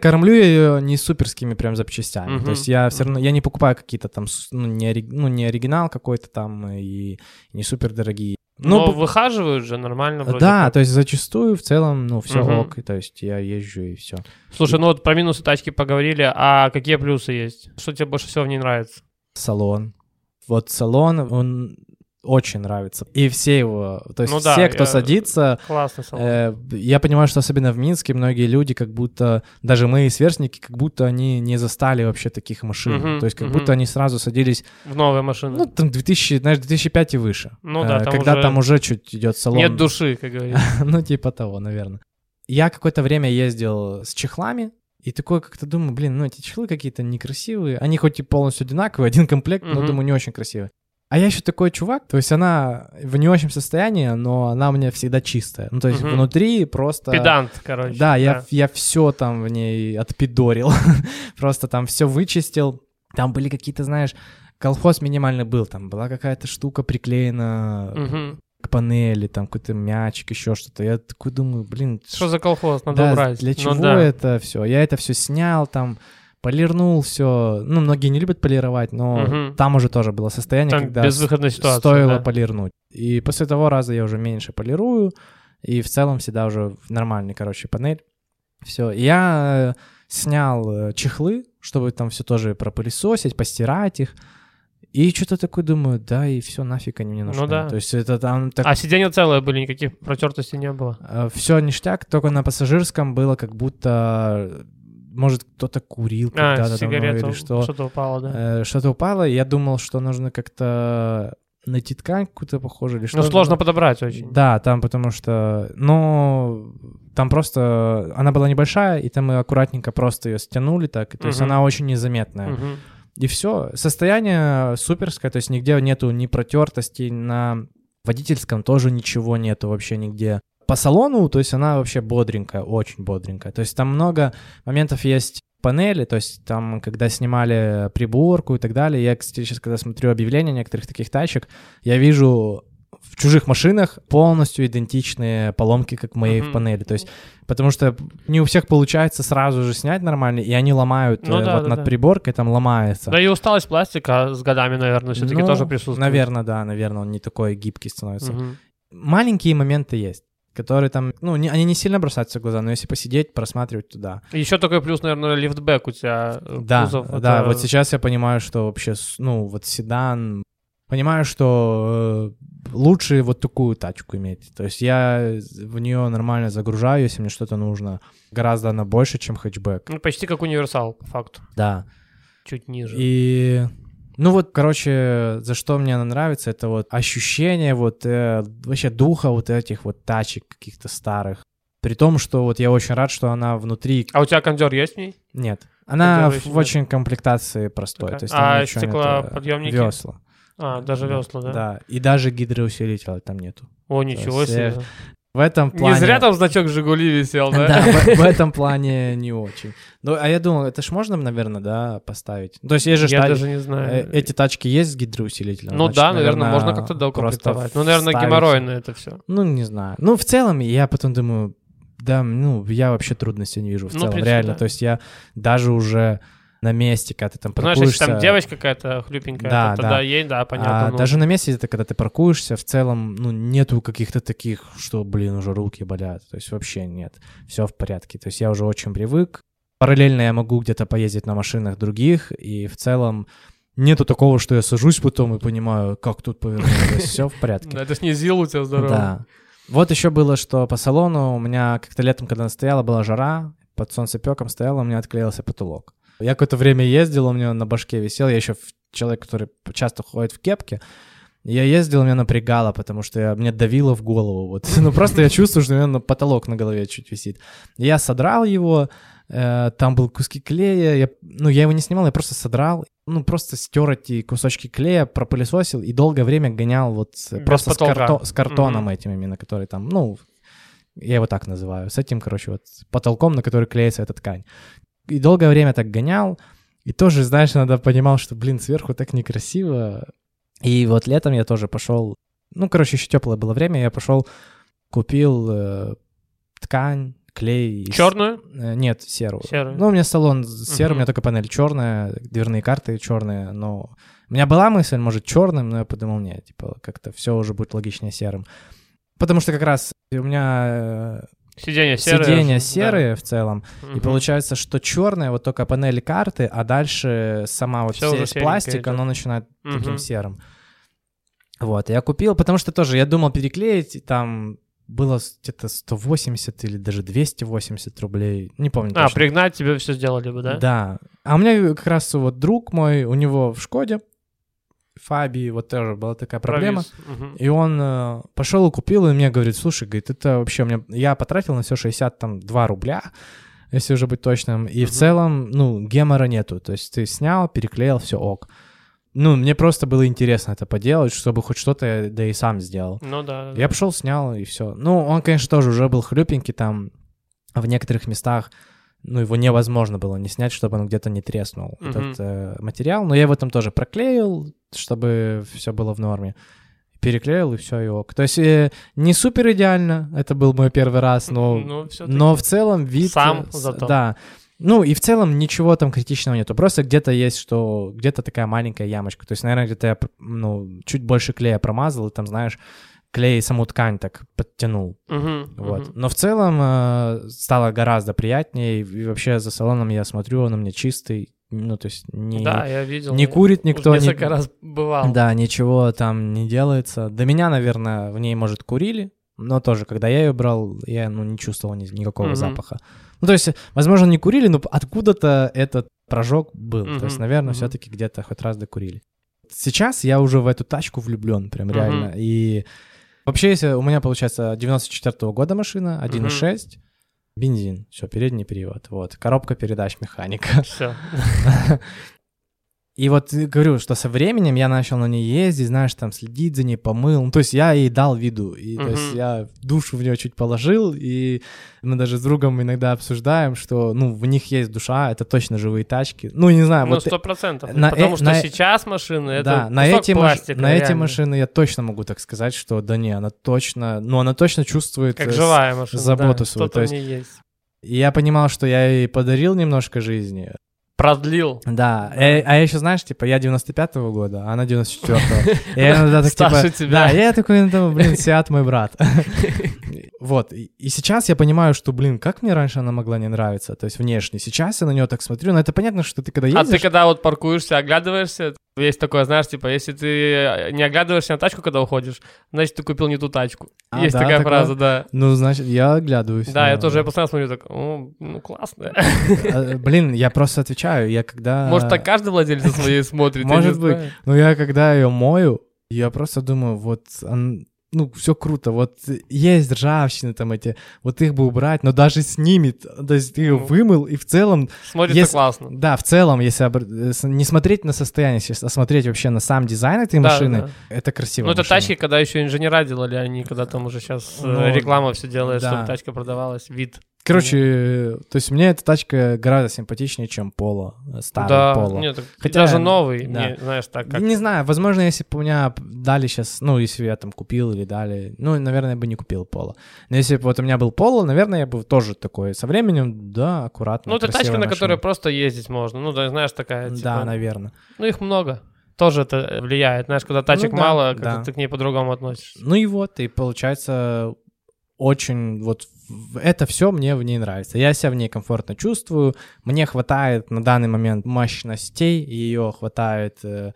Speaker 2: кормлю я ее не суперскими прям запчастями.
Speaker 1: Мгм.
Speaker 2: То есть я все равно, я не покупаю какие-то там, ну, не, ори- ну, не оригинал какой-то там и не супер дорогие.
Speaker 1: Но
Speaker 2: Ну, б-
Speaker 1: выхаживают же нормально вроде
Speaker 2: да,
Speaker 1: как.
Speaker 2: то есть зачастую в целом, ну, все
Speaker 1: Мгм.
Speaker 2: ок, и, то есть я езжу и все.
Speaker 1: Слушай, ну вот про минусы тачки поговорили, а какие плюсы есть? Что тебе больше всего в ней нравится?
Speaker 2: Салон. Вот салон, он очень нравится. И все его, то есть
Speaker 1: Ну
Speaker 2: все,
Speaker 1: да,
Speaker 2: кто
Speaker 1: я-
Speaker 2: садится,
Speaker 1: Классный салон.
Speaker 2: Э, Я понимаю, что особенно в Минске многие люди, как будто, даже мои сверстники, как будто они не застали вообще таких машин.
Speaker 1: Мгм,
Speaker 2: То есть как
Speaker 1: мгм.
Speaker 2: будто они сразу садились,
Speaker 1: в новые машины.
Speaker 2: ну, там 2000, знаешь, 2005 и выше.
Speaker 1: Ну да,
Speaker 2: Э,
Speaker 1: там
Speaker 2: Когда
Speaker 1: уже
Speaker 2: там уже чуть идет салон.
Speaker 1: Нет души, как говорится.
Speaker 2: ну, типа того, наверное. Я какое-то время ездил с чехлами, и такой как-то думаю, блин, ну эти чехлы какие-то некрасивые. Они хоть и полностью одинаковые, один комплект, но
Speaker 1: Мгм.
Speaker 2: думаю, не очень красивые. А я еще такой чувак, то есть она в не очень состоянии, но она у меня всегда чистая. Ну, то есть
Speaker 1: Мгм.
Speaker 2: внутри просто...
Speaker 1: Педант, короче.
Speaker 2: Да, я, я все там в ней отпидорил. Просто там все вычистил. Там были какие-то, знаешь, колхоз минимальный был. Там была какая-то штука приклеена
Speaker 1: Мгм.
Speaker 2: к панели, там какой-то мячик, еще что-то. Я такой думаю, блин,
Speaker 1: Что за колхоз? Надо
Speaker 2: да,
Speaker 1: убрать.
Speaker 2: для
Speaker 1: Ну
Speaker 2: чего
Speaker 1: да.
Speaker 2: это все? Я это все снял, там полирнул все. Ну, многие не любят полировать, но
Speaker 1: Мгм.
Speaker 2: там уже тоже было состояние,
Speaker 1: Там
Speaker 2: когда
Speaker 1: безвыходная ситуация.
Speaker 2: стоило
Speaker 1: да.
Speaker 2: полирнуть. И после того раза я уже меньше полирую, и в целом всегда уже нормальный, короче, панель. Все. Я э, снял э, чехлы, чтобы там все тоже пропылесосить, постирать их. И что-то такое думаю, да, и все, нафиг они мне нужны.
Speaker 1: Ну да.
Speaker 2: То есть это там так
Speaker 1: А сиденья целые были, никаких протертостей не было.
Speaker 2: все ништяк, только на пассажирском было как будто, может, кто-то курил
Speaker 1: А,
Speaker 2: когда-то давно
Speaker 1: сигарету,
Speaker 2: или что.
Speaker 1: что-то упало, да.
Speaker 2: Э, Что-то упало, и я думал, что нужно как-то найти ткань какую-то похожую или что.
Speaker 1: Ну, сложно подобрать очень.
Speaker 2: Да, там потому что, ну, там просто, она была небольшая, и там мы аккуратненько просто ее стянули так, то есть
Speaker 1: Мгм.
Speaker 2: она очень незаметная.
Speaker 1: Мгм.
Speaker 2: И все, состояние суперское, то есть нигде нету ни протертостей, на водительском тоже ничего нету вообще нигде. По салону, то есть она вообще бодренькая, очень бодренькая. То есть там много моментов есть панели, то есть там, когда снимали приборку и так далее, я, кстати, сейчас, когда смотрю объявления некоторых таких тачек, я вижу в чужих машинах полностью идентичные поломки, как моей
Speaker 1: Мгм.
Speaker 2: в панели. То есть, потому что не у всех получается сразу же снять нормально, и они ломают
Speaker 1: Ну
Speaker 2: э,
Speaker 1: да,
Speaker 2: вот
Speaker 1: да,
Speaker 2: над
Speaker 1: да.
Speaker 2: приборкой, там ломается.
Speaker 1: Да и усталость пластика с годами, наверное, все-таки
Speaker 2: Ну,
Speaker 1: тоже присутствует.
Speaker 2: Наверное, да, наверное, он не такой гибкий становится.
Speaker 1: Мгм.
Speaker 2: Маленькие моменты есть, которые там, ну, не- они не сильно бросаются в глаза, но если посидеть, просматривать туда.
Speaker 1: Еще такой плюс, наверное, лифтбэк у тебя. э,
Speaker 2: Да,
Speaker 1: кузов.
Speaker 2: да,
Speaker 1: Это-
Speaker 2: вот сейчас я понимаю, что вообще, ну, вот седан, понимаю, что э, лучше вот такую тачку иметь. То есть я в нее нормально загружаю, если мне что-то нужно. Гораздо она больше, чем хэтчбэк.
Speaker 1: Ну, почти как универсал, по факту.
Speaker 2: Да.
Speaker 1: Чуть ниже.
Speaker 2: И ну вот, короче, за что мне она нравится, это вот ощущение вот э, вообще духа вот этих вот тачек каких-то старых. При том, что вот я очень рад, что она внутри...
Speaker 1: А у тебя кондер есть в ней?
Speaker 2: Нет. Она в, в очень комплектации простой.
Speaker 1: Такая.
Speaker 2: То есть
Speaker 1: А стеклоподъемники?
Speaker 2: э, Весла.
Speaker 1: А, даже весла, да?
Speaker 2: Да. И даже гидроусилителя там нету.
Speaker 1: О, ничего
Speaker 2: есть,
Speaker 1: себе.
Speaker 2: Э, В этом плане...
Speaker 1: Не зря там значок Жигули висел, да?
Speaker 2: Да, в, в этом плане не очень. Ну, а я думал, это ж можно, наверное, да, поставить? То есть есть же
Speaker 1: Я
Speaker 2: та-
Speaker 1: даже не
Speaker 2: э,
Speaker 1: знаю.
Speaker 2: эти тачки есть с гидроусилителем?
Speaker 1: Ну
Speaker 2: Значит,
Speaker 1: да, наверное, можно как-то доукомплектовать. Ну, наверное,
Speaker 2: вставить.
Speaker 1: геморройно это все.
Speaker 2: Ну, не знаю. Ну, в целом, я потом думаю, да, ну, я вообще трудностей не вижу в
Speaker 1: Ну,
Speaker 2: целом, реально.
Speaker 1: да.
Speaker 2: То есть я даже уже на месте, когда ты там
Speaker 1: Знаешь,
Speaker 2: паркуешься.
Speaker 1: если там девочка какая-то хлюпенькая,
Speaker 2: Да,
Speaker 1: то тогда
Speaker 2: да.
Speaker 1: ей, да, понятно.
Speaker 2: А
Speaker 1: ну,
Speaker 2: даже на месте, это когда ты паркуешься, в целом, ну, нету каких-то таких, что, блин, уже руки болят. То есть вообще нет. Все в порядке. То есть я уже очень привык. Параллельно я могу где-то поездить на машинах других, и в целом нету такого, что я сажусь потом и понимаю, как тут повернуть. Все в порядке.
Speaker 1: Это снизил у тебя здорово.
Speaker 2: Да. Вот еще было, что по салону у меня как-то летом, когда она стояла, была жара, под солнцепеком стояла, у меня отклеился потолок. Я какое-то время ездил, у меня на башке висел, я еще человек, который часто ходит в кепке, я ездил, меня напрягало, потому что я, мне давило в голову. Вот. Ну, просто я чувствую, что у меня на- потолок на голове чуть висит. Я содрал его, э, там был куски клея, я, ну, я его не снимал, я просто содрал, ну, просто стер эти кусочки клея, пропылесосил и долгое время гонял вот
Speaker 1: Без
Speaker 2: просто с, карто- с картоном
Speaker 1: Мгм.
Speaker 2: этим именно, который там, ну, я его так называю, с этим, короче, вот потолком, на который клеится эта ткань. И долгое время так гонял, и тоже, знаешь, иногда понимал, что, блин, сверху так некрасиво. И вот летом я тоже пошел, ну, короче, еще теплое было время, я пошел, купил э, ткань, клей. из-
Speaker 1: Черную?
Speaker 2: Э, Нет, серую.
Speaker 1: Серую.
Speaker 2: Ну, у меня салон серый, у
Speaker 1: Мгм.
Speaker 2: меня только панель черная, дверные карты черные, но... У меня была мысль, может, черным, но я подумал, нет, типа, как-то все уже будет логичнее серым. Потому что как раз у меня
Speaker 1: Сиденья серые.
Speaker 2: сиденья
Speaker 1: да.
Speaker 2: серые в целом, и
Speaker 1: Мгм.
Speaker 2: получается, что черная вот только панель карты, а дальше сама вот
Speaker 1: Всё
Speaker 2: вся
Speaker 1: идёт.
Speaker 2: оно начинает таким
Speaker 1: Мгм.
Speaker 2: серым. Вот, я купил, потому что тоже я думал переклеить, и там было где-то 180 или даже 280 рублей, не помню
Speaker 1: А,
Speaker 2: точно.
Speaker 1: пригнать тебе все сделали бы, да?
Speaker 2: Да. А у меня как раз вот друг мой, у него в Шкоде, Фаби, вот тоже была такая проблема.
Speaker 1: Провис. Мгм.
Speaker 2: И он э, пошел и купил, и мне говорит, слушай, говорит, это вообще у меня... Я потратил на все 62 рубля, если уже быть точным. И в
Speaker 1: Мгм.
Speaker 2: целом, ну, гемора нету. То есть ты снял, переклеил, все ок. Ну, мне просто было интересно это поделать, чтобы хоть что-то да и сам сделал.
Speaker 1: Ну да.
Speaker 2: Я пошел, снял, и все. Ну, он, конечно, тоже уже был хлюпенький там в некоторых местах. Ну, его невозможно было не снять, чтобы он где-то не треснул,
Speaker 1: Мгм.
Speaker 2: этот э, материал. Но я его там тоже проклеил, чтобы все было в норме. Переклеил, и все, и ок. То есть э, не супер идеально, это был мой первый раз, но,
Speaker 1: Ну,
Speaker 2: но в целом вид...
Speaker 1: Сам зато.
Speaker 2: Да. Ну, и в целом ничего там критичного нету. Просто где-то есть, что где-то такая маленькая ямочка. То есть, наверное, где-то я, ну, чуть больше клея промазал, и там, знаешь, клей саму ткань так подтянул.
Speaker 1: Мгм,
Speaker 2: Вот.
Speaker 1: мгм.
Speaker 2: Но в целом э, стало гораздо приятнее. И вообще за салоном я смотрю, он у меня чистый. Ну, то есть не,
Speaker 1: Да, я видел.
Speaker 2: не
Speaker 1: я
Speaker 2: курит никто. не-
Speaker 1: Несколько раз бывал.
Speaker 2: Да, ничего там не делается. До меня, наверное, в ней, может, курили. Но тоже, когда я ее брал, я ну, не чувствовал ни- никакого
Speaker 1: Мгм.
Speaker 2: запаха. Ну, то есть, возможно, не курили, но откуда-то этот прожог был. То есть, наверное,
Speaker 1: мгм.
Speaker 2: все-таки где-то хоть раз докурили. Сейчас я уже в эту тачку влюблен, прям
Speaker 1: Мгм.
Speaker 2: реально. И вообще, если у меня, получается, 94 года машина, 1.6, бензин, все, передний привод, вот, коробка передач механика.
Speaker 1: Все.
Speaker 2: И вот э, говорю, что со временем я начал на ней ездить, знаешь, там следить за ней, помыл. Ну, то есть я ей дал виду. И, То есть я душу в нее чуть положил, и мы даже с другом иногда обсуждаем, что, ну, в них есть душа, это точно живые тачки. Ну, не знаю,
Speaker 1: Ну, сто процентов. Потому
Speaker 2: э-
Speaker 1: что
Speaker 2: на-
Speaker 1: сейчас машины, это
Speaker 2: да, на эти, маш-
Speaker 1: пластика,
Speaker 2: на эти машины я точно могу так сказать, что да не, она точно, ну, она точно чувствует...
Speaker 1: Как
Speaker 2: э,
Speaker 1: живая машина,
Speaker 2: заботу
Speaker 1: да,
Speaker 2: свою,
Speaker 1: что-то
Speaker 2: то
Speaker 1: в ней есть.
Speaker 2: И я понимал, что я ей подарил немножко жизни,
Speaker 1: Продлил.
Speaker 2: Да, э, а я еще, знаешь, типа, я 95-го года, а она 94-го. И я иногда так,
Speaker 1: Старше
Speaker 2: типа,
Speaker 1: тебя.
Speaker 2: Да, я такой, ну, блин, Сиат мой брат. Вот, и и сейчас я понимаю, что, блин, как мне раньше она могла не нравиться, то есть внешне. Сейчас я на нее так смотрю, но это понятно, что ты когда
Speaker 1: А ты
Speaker 2: ездишь...
Speaker 1: когда вот паркуешься, оглядываешься, есть такое, знаешь, типа, если ты не оглядываешься на тачку, когда уходишь, значит, ты купил не ту тачку.
Speaker 2: А,
Speaker 1: есть
Speaker 2: да,
Speaker 1: такая
Speaker 2: такое?
Speaker 1: фраза, да.
Speaker 2: Ну, значит, я оглядываюсь.
Speaker 1: Да, я
Speaker 2: наверное.
Speaker 1: тоже, я постоянно смотрю, так, о, ну, классно.
Speaker 2: А, Блин, я просто отвечаю, я когда...
Speaker 1: Может, так каждый владелец своей смотрит, я
Speaker 2: Может быть. Ну, я когда ее мою, я просто думаю, вот, ну, все круто, вот есть ржавчины там эти, вот их бы убрать, но даже с ними, то есть ты ее
Speaker 1: Ну.
Speaker 2: вымыл, и в целом,
Speaker 1: Смотрится
Speaker 2: Если-
Speaker 1: классно.
Speaker 2: да, в целом, если обр- э, не смотреть на состояние, если смотреть вообще на сам дизайн этой
Speaker 1: Да,
Speaker 2: машины,
Speaker 1: да.
Speaker 2: это красиво.
Speaker 1: Ну, это тачки, когда еще инженера делали, они когда там уже сейчас
Speaker 2: Ну,
Speaker 1: реклама все делает,
Speaker 2: да.
Speaker 1: чтобы тачка продавалась, вид.
Speaker 2: Короче, то есть мне эта тачка гораздо симпатичнее, чем Поло, э, старый
Speaker 1: да,
Speaker 2: Поло.
Speaker 1: нет,
Speaker 2: Хотя-
Speaker 1: даже новый,
Speaker 2: да.
Speaker 1: не, знаешь, так как...
Speaker 2: Не знаю, возможно, если бы у меня дали сейчас, ну, если бы я там купил или дали, ну, наверное, я бы не купил Поло. Но если бы вот у меня был Поло, наверное, я бы тоже такой со временем, да, аккуратно,
Speaker 1: Ну, это тачка,
Speaker 2: красивая
Speaker 1: на
Speaker 2: машина.
Speaker 1: которой просто ездить можно. Ну, да, знаешь, такая, типа...
Speaker 2: Да, наверное.
Speaker 1: Ну, их много. Тоже это влияет. Знаешь, когда тачек
Speaker 2: Ну да,
Speaker 1: мало,
Speaker 2: да.
Speaker 1: ты к ней по-другому относишься.
Speaker 2: Ну и вот, и получается очень вот это все мне в ней нравится. Я себя в ней комфортно чувствую. Мне хватает на данный момент мощностей, ее хватает. э,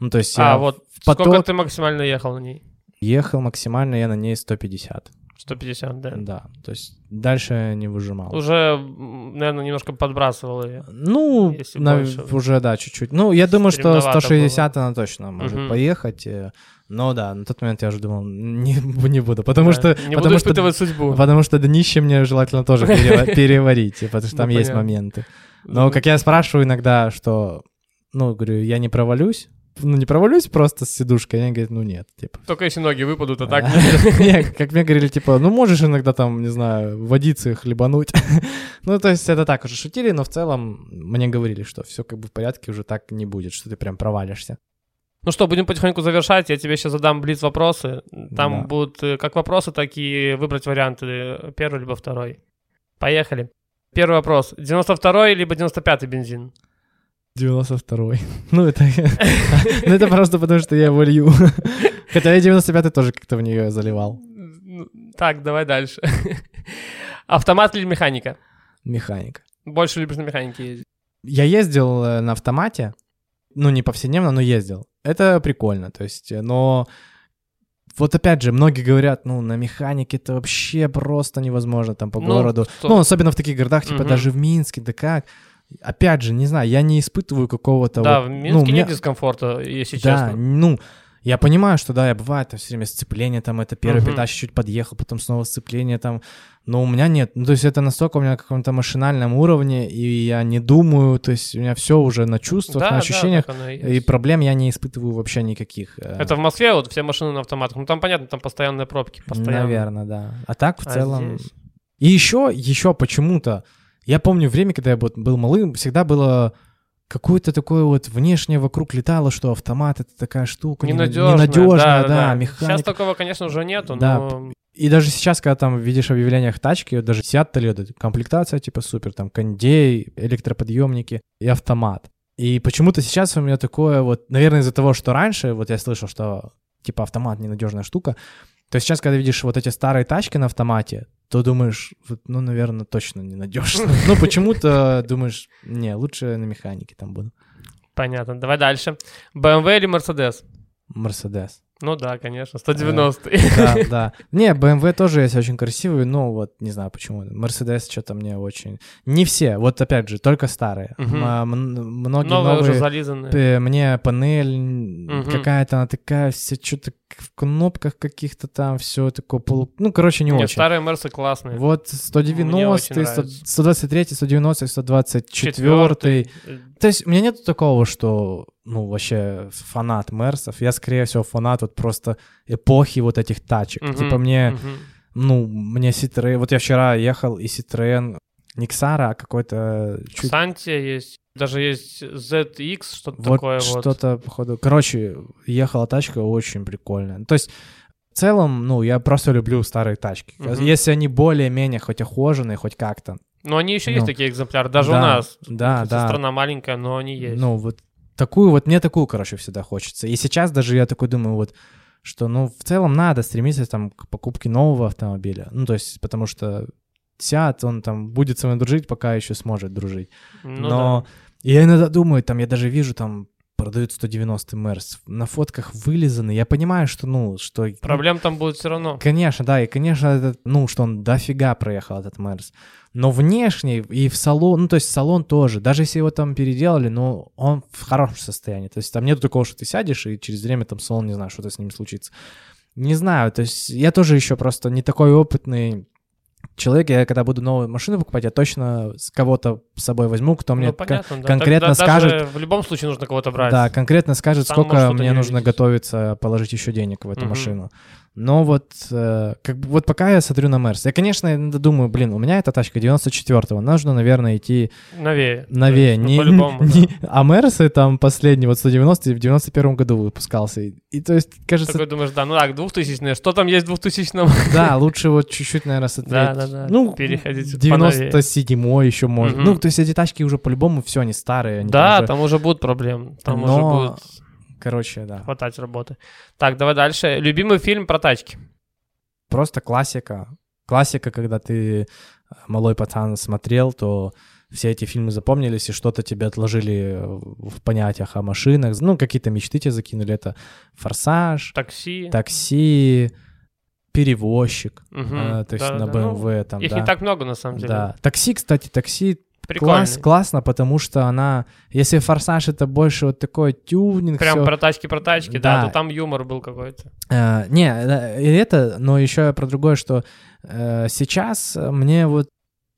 Speaker 2: ну, то есть
Speaker 1: а,
Speaker 2: я
Speaker 1: вот
Speaker 2: поток
Speaker 1: сколько ты максимально ехал на ней?
Speaker 2: ехал максимально, я на ней 150.
Speaker 1: 150, да.
Speaker 2: Да, то есть дальше не выжимал.
Speaker 1: Уже, наверное, немножко подбрасывал ее.
Speaker 2: Ну,
Speaker 1: Если
Speaker 2: на-
Speaker 1: больше.
Speaker 2: уже, да, чуть-чуть. Ну, я думаю, что
Speaker 1: Стремновато
Speaker 2: 160 она точно может
Speaker 1: Мгм.
Speaker 2: поехать. э, Но да, на тот момент я уже думал, не, не буду, потому
Speaker 1: Да.
Speaker 2: что...
Speaker 1: Не
Speaker 2: потому
Speaker 1: буду
Speaker 2: что
Speaker 1: испытывать судьбу.
Speaker 2: Потому что днище мне желательно тоже перева- переварить, потому что там есть моменты. Но как я спрашиваю иногда, что, ну, говорю, я не провалюсь, ну, не провалюсь просто с сидушкой, они говорят, ну, нет, типа.
Speaker 1: Только если ноги выпадут, а так...
Speaker 2: Не, Как мне говорили, типа, ну, можешь иногда там, не знаю, водицы хлебануть. Ну, то есть это так уже шутили, но в целом мне говорили, что все как бы в порядке, уже так не будет, что ты прям провалишься.
Speaker 1: Ну что, будем потихоньку завершать. Я тебе сейчас задам блиц вопросы. Там
Speaker 2: Да.
Speaker 1: будут э, как вопросы, так и выбрать варианты. э, Первый либо второй. Поехали. Первый вопрос. 92-й либо 95-й бензин?
Speaker 2: 92-й. Ну, это... Ну, это просто потому, что я его лью. Хотя я 95-й тоже как-то в нее заливал.
Speaker 1: Ну, Так, давай дальше. Автомат или механика?
Speaker 2: Механик.
Speaker 1: Больше любишь на механике ездить?
Speaker 2: Я ездил э, на автомате, ну, не повседневно, но ездил. Это прикольно, то есть, э, но вот опять же, многие говорят, ну, на механике это вообще просто невозможно там по
Speaker 1: Ну,
Speaker 2: городу.
Speaker 1: что-
Speaker 2: Ну, особенно в таких городах, типа
Speaker 1: Мгм.
Speaker 2: даже в Минске, да как. Опять же, не знаю, я не испытываю какого-то
Speaker 1: Да,
Speaker 2: вот,
Speaker 1: в
Speaker 2: ну,
Speaker 1: Минске
Speaker 2: у
Speaker 1: нет
Speaker 2: меня-
Speaker 1: дискомфорта, если
Speaker 2: Да,
Speaker 1: честно.
Speaker 2: ну, я понимаю, что да, я бывает там все время сцепление, там это первая
Speaker 1: Мгм.
Speaker 2: передача чуть подъехал, потом снова сцепление там, но у меня нет, ну, то есть это настолько у меня на каком-то машинальном уровне, и я не думаю, то есть у меня все уже на чувствах,
Speaker 1: Да,
Speaker 2: на
Speaker 1: да,
Speaker 2: ощущениях,
Speaker 1: оно и
Speaker 2: и проблем я не испытываю вообще никаких. э,
Speaker 1: Это в Москве вот все машины на автоматах. Ну там понятно, там постоянные пробки. Постоянно.
Speaker 2: Наверное, да. А так в
Speaker 1: А
Speaker 2: целом...
Speaker 1: здесь?
Speaker 2: И еще, еще почему-то, я помню время, когда я был малым, всегда было какое-то такое вот внешнее вокруг летало, что автомат это такая штука
Speaker 1: Ненадежная,
Speaker 2: ненадежная,
Speaker 1: да,
Speaker 2: да,
Speaker 1: да.
Speaker 2: механика.
Speaker 1: Сейчас такого, конечно, уже нету,
Speaker 2: Да,
Speaker 1: но...
Speaker 2: И даже сейчас, когда там видишь в объявлениях тачки, даже Seat Toledo, комплектация типа супер, там кондей, электроподъемники и автомат. И почему-то сейчас у меня такое вот, наверное, из-за того, что раньше, вот я слышал, что типа автомат ненадежная штука, то сейчас, когда видишь вот эти старые тачки на автомате, то думаешь, вот, ну, наверное, точно ненадежно. Ну, почему-то думаешь, не, лучше на механике там буду.
Speaker 1: Понятно. Давай дальше. BMW или Mercedes?
Speaker 2: Мерседес.
Speaker 1: Ну да, конечно, 190
Speaker 2: Да, да. Не, BMW тоже есть очень красивый, но вот не знаю почему. Мерседес что-то мне очень... Не все, вот опять же, только старые. М- Многие
Speaker 1: Новые уже
Speaker 2: новые...
Speaker 1: зализанные.
Speaker 2: п- Мне панель какая-то, она такая вся что-то в кнопках каких-то там, все такое полу... Ну, короче, не
Speaker 1: Нет,
Speaker 2: очень.
Speaker 1: старые Мерсы классные.
Speaker 2: Вот 190,
Speaker 1: очень
Speaker 2: 100
Speaker 1: нравится.
Speaker 2: 123, 190, 124.
Speaker 1: Четвертый.
Speaker 2: То есть у меня нет такого, что, ну, вообще фанат Мерсов. Я, скорее всего, фанат вот просто эпохи вот этих тачек.
Speaker 1: Мгм,
Speaker 2: Типа мне,
Speaker 1: мгм.
Speaker 2: ну, мне Citroёn... Вот я вчера ехал, и Citroёn не Ксара, а какой-то чуть...
Speaker 1: Ксантия есть. Даже есть ZX, что-то
Speaker 2: Вот
Speaker 1: такое вот.
Speaker 2: что-то, походу... Короче, ехала тачка очень прикольная. То есть в целом, ну, я просто люблю старые тачки.
Speaker 1: Мгм.
Speaker 2: Если они более-менее хоть охоженные, хоть как-то.
Speaker 1: Но они еще есть
Speaker 2: Ну,
Speaker 1: такие экземпляры, даже у
Speaker 2: да,
Speaker 1: нас.
Speaker 2: да,
Speaker 1: Хотя
Speaker 2: да.
Speaker 1: Страна маленькая, но они есть.
Speaker 2: Ну, вот такую вот, мне такую, короче, всегда хочется. И сейчас даже я такой думаю, вот, что, ну, в целом надо стремиться там к покупке нового автомобиля. Ну, то есть, потому что Seat, он там будет со мной дружить, пока еще сможет дружить.
Speaker 1: Ну
Speaker 2: Но я иногда думаю, там, я даже вижу, там, продают 190 Мерс, на фотках вылизаны. Я понимаю, что, ну, что...
Speaker 1: Проблем там будет все равно.
Speaker 2: Конечно, да, и, конечно, этот, ну, что он дофига проехал, этот Мерс. Но внешне и в салон, ну, то есть салон тоже, даже если его там переделали, но он в хорошем состоянии. То есть там нету такого, что ты сядешь, и через время там салон, не знаю, что-то с ним случится. Не знаю, то есть я тоже еще просто не такой опытный человек. Я когда буду новую машину покупать, я точно с кого-то с собой возьму, кто мне
Speaker 1: ну,
Speaker 2: кон-
Speaker 1: понятно, да.
Speaker 2: конкретно
Speaker 1: да,
Speaker 2: скажет-
Speaker 1: В любом случае нужно кого-то брать.
Speaker 2: да, конкретно скажет,
Speaker 1: Сам
Speaker 2: сколько мне
Speaker 1: не
Speaker 2: нужно готовиться положить еще денег в эту
Speaker 1: Мгм.
Speaker 2: машину. Но вот, э, как бы, вот пока я смотрю на Мерс, я, конечно, думаю, блин, у меня эта тачка 94-го, нужно, наверное, идти
Speaker 1: Новее.
Speaker 2: новее.
Speaker 1: Ну,
Speaker 2: не,
Speaker 1: по-любому,
Speaker 2: не-
Speaker 1: да.
Speaker 2: А Мерсы там последний, вот 190 в 91 году выпускался. И, и то есть, кажется,
Speaker 1: Такой думаешь, да, ну так, 2000 что там есть в 2000
Speaker 2: да, лучше вот чуть-чуть, наверное, смотреть.
Speaker 1: Да, да, да.
Speaker 2: Ну,
Speaker 1: Переходить поновее.
Speaker 2: 97 еще можно. Ну, то есть эти тачки уже по-любому все, они старые. Они
Speaker 1: Да,
Speaker 2: уже-
Speaker 1: там уже будут проблемы. Там
Speaker 2: Но-
Speaker 1: уже будет
Speaker 2: Короче, да.
Speaker 1: хватать работы. Так, давай дальше. Любимый фильм про тачки.
Speaker 2: Просто классика. Классика, когда ты э, малой пацан смотрел, то все эти фильмы запомнились, и что-то тебе отложили в понятиях о машинах. Ну, какие-то мечты тебе закинули. Это «Форсаж»,
Speaker 1: Такси.
Speaker 2: «Такси», «Перевозчик»,
Speaker 1: Мгм.
Speaker 2: э, то есть
Speaker 1: Да,
Speaker 2: на
Speaker 1: да, ну,
Speaker 2: BMW там,
Speaker 1: Их
Speaker 2: да.
Speaker 1: не так много, на самом деле.
Speaker 2: Да. Такси, кстати, такси Класс, классно, потому что она, если форсаж это больше вот такой тюнинг,
Speaker 1: Прям
Speaker 2: всё.
Speaker 1: про тачки, про тачки, да.
Speaker 2: Да.
Speaker 1: то там юмор был какой-то.
Speaker 2: Э, не, э, и это, но еще про другое, что э, сейчас мне вот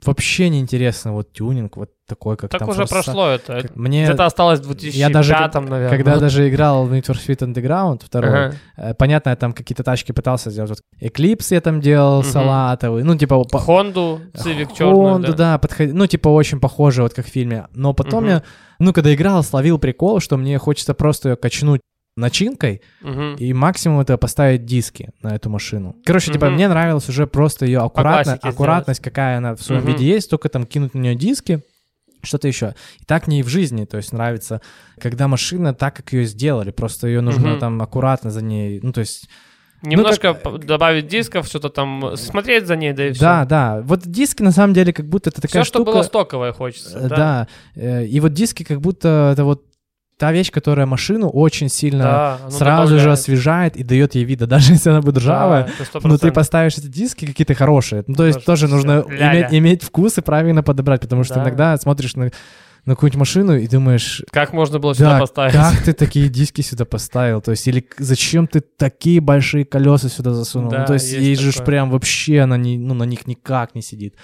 Speaker 2: вообще не интересно вот тюнинг вот такой, как
Speaker 1: Так
Speaker 2: там
Speaker 1: уже
Speaker 2: «Форса».
Speaker 1: прошло это.
Speaker 2: Как- Мне,
Speaker 1: Это осталось в 2005,
Speaker 2: я даже,
Speaker 1: наверное.
Speaker 2: когда даже играл в Need for Speed Underground второй,
Speaker 1: Ага.
Speaker 2: э, понятно, я там какие-то тачки пытался сделать. Вот Eclipse я там делал,
Speaker 1: Мгм.
Speaker 2: салатовый, ну типа... по-
Speaker 1: Хонду, Civic черную,
Speaker 2: Honda, да, подход- ну, типа, очень похоже, вот как в фильме. Но потом
Speaker 1: Мгм.
Speaker 2: я, ну, когда играл, словил прикол, что мне хочется просто ее качнуть начинкой
Speaker 1: Мгм.
Speaker 2: и максимум это поставить диски на эту машину. Короче, типа,
Speaker 1: Мгм.
Speaker 2: мне нравилось уже просто ее аккуратно, аккуратность, какая она в своем
Speaker 1: Мгм.
Speaker 2: виде есть, только там кинуть на нее диски, что-то еще. И так мне и в жизни, то есть нравится, когда машина так, как ее сделали, просто ее нужно
Speaker 1: Мгм.
Speaker 2: там аккуратно за ней, ну, то есть
Speaker 1: Немножко
Speaker 2: как-
Speaker 1: п- добавить дисков, что-то там, смотреть за ней, да и все.
Speaker 2: Да, да. Вот диски на самом деле как будто это такая
Speaker 1: Все, что
Speaker 2: штука.
Speaker 1: было стоковое, хочется.
Speaker 2: э,
Speaker 1: Да.
Speaker 2: Да. э, И вот диски как будто это вот та вещь, которая машину очень сильно
Speaker 1: Да,
Speaker 2: сразу же
Speaker 1: добавляет.
Speaker 2: освежает и дает ей вида, даже если она будет ржавая.
Speaker 1: Да,
Speaker 2: Но ты поставишь эти диски какие-то хорошие. Ну, то есть
Speaker 1: Тоже
Speaker 2: тоже нужно иметь, иметь вкус и правильно подобрать, потому что
Speaker 1: Да.
Speaker 2: иногда смотришь на, на какую-нибудь машину и думаешь,
Speaker 1: Как можно было сюда
Speaker 2: да,
Speaker 1: поставить?
Speaker 2: как ты такие диски сюда поставил? То есть, или зачем ты такие большие колеса сюда засунул?
Speaker 1: Да,
Speaker 2: ну, то есть,
Speaker 1: есть
Speaker 2: ей же прям вообще она не, ну, на них никак не сидит.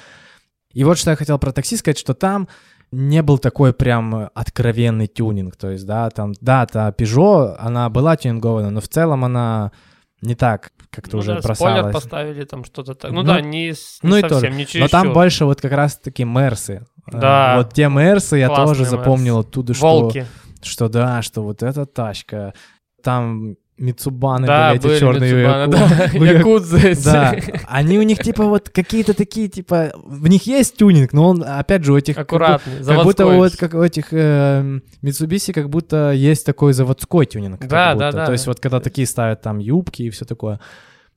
Speaker 2: И вот что я хотел про такси сказать, что там не был такой прям откровенный тюнинг. То есть, да, там, да, та Peugeot, она была тюнингована, но в целом она не так как-то
Speaker 1: Ну
Speaker 2: уже
Speaker 1: да, спойлер
Speaker 2: бросалась.
Speaker 1: поставили, там что-то так. Ну,
Speaker 2: Ну,
Speaker 1: да, не, не
Speaker 2: ну и тоже.
Speaker 1: не
Speaker 2: Но там больше вот как раз-таки Мерсы. Э,
Speaker 1: Да.
Speaker 2: Вот те Мерсы я тоже запомнил оттуда, что
Speaker 1: Волки.
Speaker 2: что да, что вот эта тачка, там Мицубаны
Speaker 1: Да,
Speaker 2: были эти
Speaker 1: были
Speaker 2: черные.
Speaker 1: Митсубаны,
Speaker 2: яку-
Speaker 1: да, якудзы.
Speaker 2: Да, они у них типа вот какие-то такие, типа, в них есть тюнинг, но он, опять же, у этих... как
Speaker 1: Аккуратный,
Speaker 2: Как будто
Speaker 1: заводской.
Speaker 2: вот как у этих э, Mitsubishi, как будто есть такой заводской тюнинг. как
Speaker 1: Да,
Speaker 2: будто.
Speaker 1: да, да.
Speaker 2: То есть вот когда такие ставят там юбки и все такое.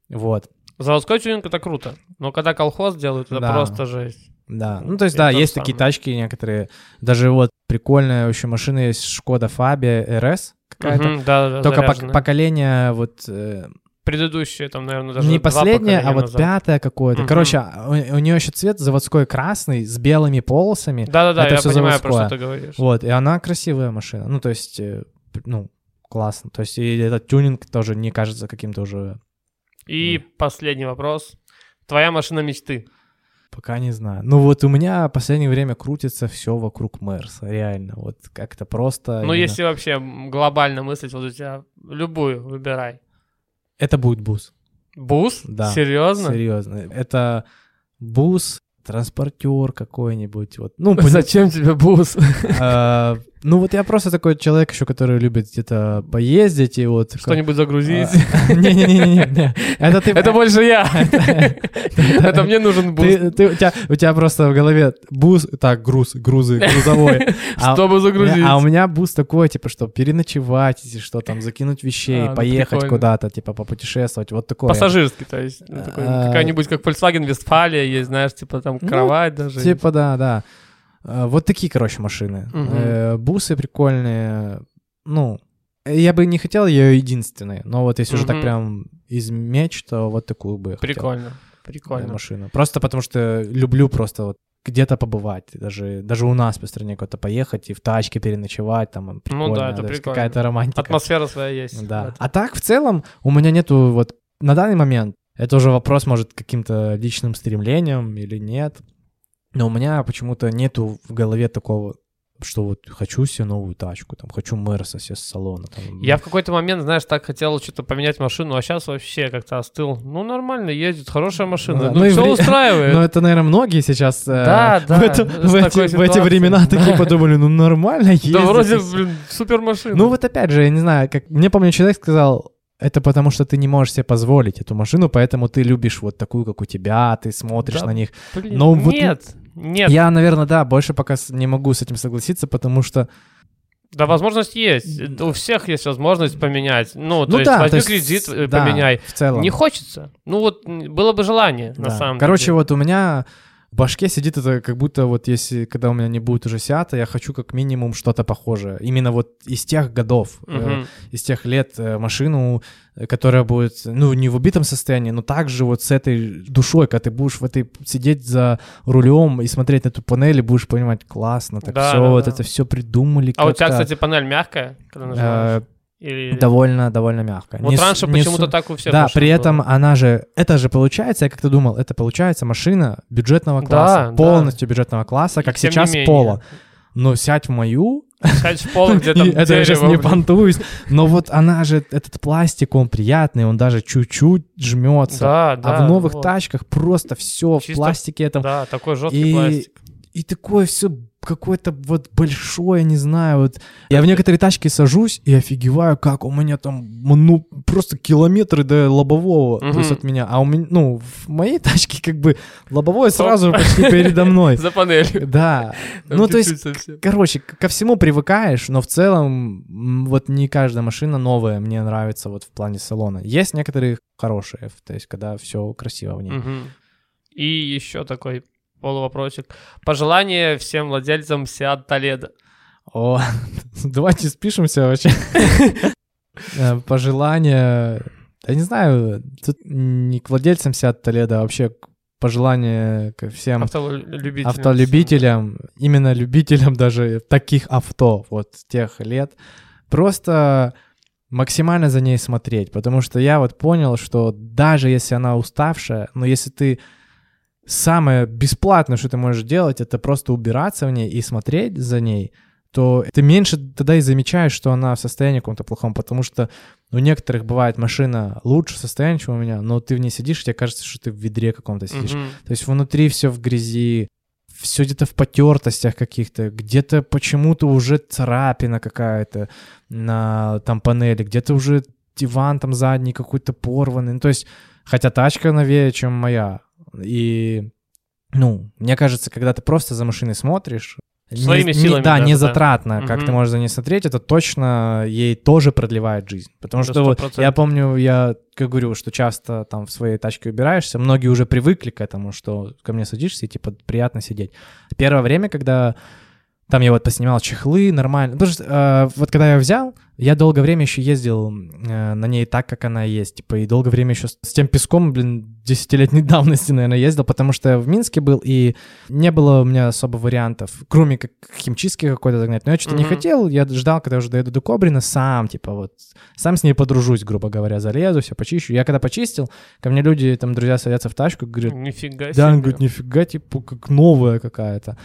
Speaker 2: Вот,
Speaker 1: Заводской тюнинг это круто. Но когда колхоз делают, это
Speaker 2: Да.
Speaker 1: просто жесть.
Speaker 2: да. Ну, то есть,
Speaker 1: И
Speaker 2: да, есть
Speaker 1: же
Speaker 2: такие
Speaker 1: самое.
Speaker 2: тачки некоторые. Даже вот прикольная еще машина есть Шкода Фабия RS какая-то.
Speaker 1: Мгм, да, да,
Speaker 2: Только пок-
Speaker 1: заряженная.
Speaker 2: поколение вот э,
Speaker 1: Предыдущие, там, наверное, даже
Speaker 2: не последнее, а вот
Speaker 1: назад.
Speaker 2: пятое какое-то.
Speaker 1: Мгм.
Speaker 2: Короче, а у, нее еще цвет заводской красный с белыми полосами.
Speaker 1: Да-да-да, я понимаю, про
Speaker 2: заводское.
Speaker 1: что ты говоришь.
Speaker 2: Вот, и она красивая машина. Ну, то есть, э, ну, классно. То есть, и этот тюнинг тоже не кажется каким-то уже...
Speaker 1: И последний вопрос. Твоя машина мечты.
Speaker 2: Пока не знаю. Ну, вот у меня в последнее время крутится все вокруг Мерса, реально. Вот как-то просто...
Speaker 1: Ну,
Speaker 2: именно-
Speaker 1: если вообще глобально мыслить, вот у тебя любую выбирай.
Speaker 2: Это будет бус.
Speaker 1: Бус?
Speaker 2: Да.
Speaker 1: Серьезно?
Speaker 2: Серьезно. Это бус, транспортер какой-нибудь. Вот. Ну,
Speaker 1: Зачем тебе бус?
Speaker 2: Ну вот я просто такой человек еще, который любит где-то поездить и вот...
Speaker 1: Что-нибудь загрузить?
Speaker 2: А, Не-не-не-не. Это ты...
Speaker 1: Это больше я. Это мне нужен бус.
Speaker 2: Ты, ты- у, тебя, просто в голове бус, так, груз, грузы, грузовой. А-
Speaker 1: Чтобы загрузить.
Speaker 2: А у меня бус такой, типа, что переночевать, если что, там, закинуть вещей,
Speaker 1: А, ну,
Speaker 2: поехать куда-то, типа, попутешествовать, вот такое.
Speaker 1: Пассажирский, то есть. ну, Какая-нибудь, как Volkswagen Westfalia есть, знаешь, типа там
Speaker 2: Ну,
Speaker 1: кровать даже.
Speaker 2: Типа, да, да. А, Вот такие, короче, машины. Э, Бусы прикольные. Ну, я бы не хотел ее единственной, но вот если уже так прям из меч, то вот такую бы я хотел.
Speaker 1: Прикольно.
Speaker 2: э,
Speaker 1: Прикольно.
Speaker 2: машину. Просто потому что люблю просто вот где-то побывать, даже, даже у нас по стране куда-то поехать и в тачке переночевать, там прикольно,
Speaker 1: Ну да, это прикольно.
Speaker 2: какая-то романтика.
Speaker 1: Атмосфера своя есть.
Speaker 2: Да. А так в целом у меня нету вот на данный момент это уже вопрос может каким-то личным стремлением или нет, но у меня почему-то нету в голове такого что вот хочу себе новую тачку, там, хочу Мерса себе с салона. Там.
Speaker 1: Я в какой-то момент, знаешь, так хотел что-то поменять машину, а сейчас вообще как-то остыл. Ну, нормально ездит, хорошая машина.
Speaker 2: Да,
Speaker 1: Ну,
Speaker 2: ну
Speaker 1: все
Speaker 2: вре-
Speaker 1: устраивает.
Speaker 2: Но это, наверное, многие сейчас э,
Speaker 1: Да, да,
Speaker 2: в, это- в эти, в эти времена такие подумали, ну нормально ездить.
Speaker 1: Да вроде,
Speaker 2: и всё».
Speaker 1: блин, супер машина.
Speaker 2: Ну вот опять же, я не знаю, как мне помню, человек сказал, это потому что ты не можешь себе позволить эту машину, поэтому ты любишь вот такую, как у тебя, ты смотришь
Speaker 1: Да,
Speaker 2: на них.
Speaker 1: Блин,
Speaker 2: но вот
Speaker 1: нет, нет.
Speaker 2: Я, наверное, да, больше пока не могу с этим согласиться, потому что
Speaker 1: Да, возможность есть. У всех есть возможность поменять. Ну, то
Speaker 2: ну
Speaker 1: есть
Speaker 2: да,
Speaker 1: возьми
Speaker 2: то есть,
Speaker 1: кредит, э,
Speaker 2: да,
Speaker 1: поменяй.
Speaker 2: в целом.
Speaker 1: Не хочется. Ну вот было бы желание, на
Speaker 2: Да.
Speaker 1: самом
Speaker 2: Короче,
Speaker 1: деле.
Speaker 2: вот у меня в башке сидит это как будто вот если, когда у меня не будет уже Сиата, я хочу как минимум что-то похожее. Именно вот из тех годов, э,
Speaker 1: Мгм.
Speaker 2: из тех лет э, машину, э, которая будет, ну, не в убитом состоянии, но также вот с этой душой, когда ты будешь в этой сидеть за рулем и смотреть на эту панель, и будешь понимать, классно, так
Speaker 1: Да,
Speaker 2: все,
Speaker 1: да,
Speaker 2: вот
Speaker 1: да.
Speaker 2: это все придумали
Speaker 1: А у тебя, кстати, панель мягкая, когда нажимаешь?
Speaker 2: э,
Speaker 1: Или...
Speaker 2: довольно, довольно мягко.
Speaker 1: Вот
Speaker 2: Не с-
Speaker 1: раньше
Speaker 2: не
Speaker 1: почему-то
Speaker 2: су-
Speaker 1: так у всех
Speaker 2: Да, при
Speaker 1: было.
Speaker 2: этом она же, это же получается, я как-то думал, это получается машина бюджетного
Speaker 1: Да,
Speaker 2: класса,
Speaker 1: да.
Speaker 2: полностью бюджетного класса,
Speaker 1: И
Speaker 2: как
Speaker 1: не
Speaker 2: сейчас. Пола. Но сядь в мою,
Speaker 1: Сядь в пол, где там
Speaker 2: и это я сейчас не понтуюсь, но вот она же, этот пластик, он приятный, он даже чуть-чуть жмется.
Speaker 1: Да, да.
Speaker 2: а в новых
Speaker 1: вот.
Speaker 2: тачках просто все в
Speaker 1: Чисто-
Speaker 2: пластике этом.
Speaker 1: Да, такой жесткий
Speaker 2: И,
Speaker 1: пластик.
Speaker 2: и такое все какое-то вот большое, не знаю, вот. Я в некоторые тачки сажусь и офигеваю, как у меня там, ну, просто километры до лобового, то есть от меня. А у меня, ну, в моей тачке как бы лобовое сразу же почти передо мной.
Speaker 1: За панелью.
Speaker 2: Да.
Speaker 1: Там
Speaker 2: Ну, то есть,
Speaker 1: совсем.
Speaker 2: короче, ко всему привыкаешь, но в целом вот не каждая машина новая мне нравится вот в плане салона. Есть некоторые хорошие, то есть когда все красиво в ней.
Speaker 1: Мгм. И еще такой полувопросик. Пожелание всем владельцам Seat Toledo.
Speaker 2: О, давайте спишемся вообще. Э, Пожелания, я не знаю, тут не к владельцам Seat Toledo, а вообще пожелания ко всем
Speaker 1: Автолюбителям.
Speaker 2: автолюбителям, именно любителям даже таких авто, вот тех лет, просто максимально за ней смотреть, потому что я вот понял, что даже если она уставшая, но если ты самое бесплатное, что ты можешь делать, это просто убираться в ней и смотреть за ней, то ты меньше тогда и замечаешь, что она в состоянии каком-то плохом, потому что у некоторых бывает машина лучше состояния, чем у меня, но ты в ней сидишь, и тебе кажется, что ты в ведре каком-то сидишь.
Speaker 1: Мгм.
Speaker 2: То есть внутри все в грязи, все где-то в потертостях каких-то, где-то почему-то уже царапина какая-то на там панели, где-то уже диван там задний какой-то порванный. Ну, то есть, хотя тачка новее, чем моя. И, ну, мне кажется, когда ты просто за машиной смотришь, не-
Speaker 1: Своими
Speaker 2: не-
Speaker 1: силами
Speaker 2: да,
Speaker 1: даже,
Speaker 2: не
Speaker 1: да.
Speaker 2: затратно, как
Speaker 1: Мгм.
Speaker 2: ты можешь за ней смотреть, это точно ей тоже продлевает жизнь. Потому
Speaker 1: Да,
Speaker 2: что вот
Speaker 1: 100%.
Speaker 2: я помню, я как говорю, что часто там в своей тачке убираешься, многие уже привыкли к этому, что ко мне садишься и типа приятно сидеть. Первое время, когда там я вот поснимал чехлы, нормально. Потому что э, вот когда я взял, я долгое время еще ездил э, на ней так, как она есть. Типа, и долгое время еще с, с тем песком, блин, десятилетней давности, наверное, ездил, потому что я в Минске был, и не было у меня особо вариантов, кроме как химчистки какой-то загнать. Но я что-то не
Speaker 1: Мгм.
Speaker 2: хотел, я ждал, когда уже доеду до Кобрина, сам, типа, вот, сам с ней подружусь, грубо говоря, залезу, все почищу. Я когда почистил, ко мне люди, там, друзья садятся в тачку, говорят,
Speaker 1: Нифига
Speaker 2: да,
Speaker 1: себе.
Speaker 2: говорит, нифига, типа, как новая какая-то.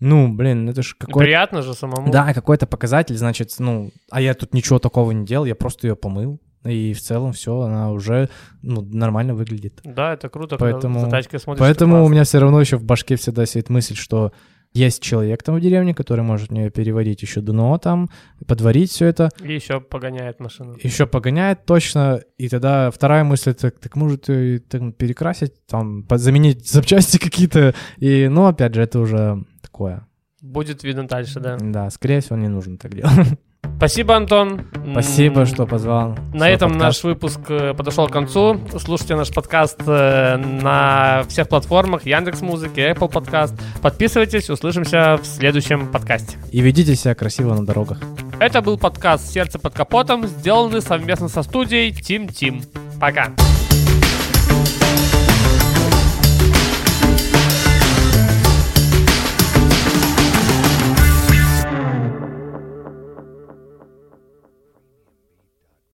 Speaker 2: Ну, блин, это же какой-то...
Speaker 1: Приятно же самому.
Speaker 2: Да, какой-то показатель, значит, ну, а я тут ничего такого не делал, я просто ее помыл, и в целом все, она уже ну, нормально выглядит.
Speaker 1: Да, это круто,
Speaker 2: Поэтому-
Speaker 1: когда за тачкой смотришь.
Speaker 2: Поэтому
Speaker 1: это
Speaker 2: у меня все равно еще в башке всегда сидит мысль, что есть человек там в деревне, который может мне переварить еще дно там, подварить все это,
Speaker 1: И еще погоняет машину.
Speaker 2: еще погоняет точно, и тогда вторая мысль, так, так может и там, перекрасить, там, заменить запчасти какие-то, и, ну, опять же, это уже такое.
Speaker 1: Будет видно дальше, да.
Speaker 2: Да, скорее всего, не нужно так делать.
Speaker 1: Спасибо, Антон.
Speaker 2: Спасибо, что позвал.
Speaker 1: На этом
Speaker 2: подкаст.
Speaker 1: наш выпуск э, подошел к концу. Слушайте наш подкаст э, на всех платформах Яндекс Музыки, Apple Подкаст. Подписывайтесь, услышимся в следующем подкасте.
Speaker 2: И ведите себя красиво на дорогах.
Speaker 1: Это был подкаст «Сердце под капотом», сделанный совместно со студией Тим Тим. Пока.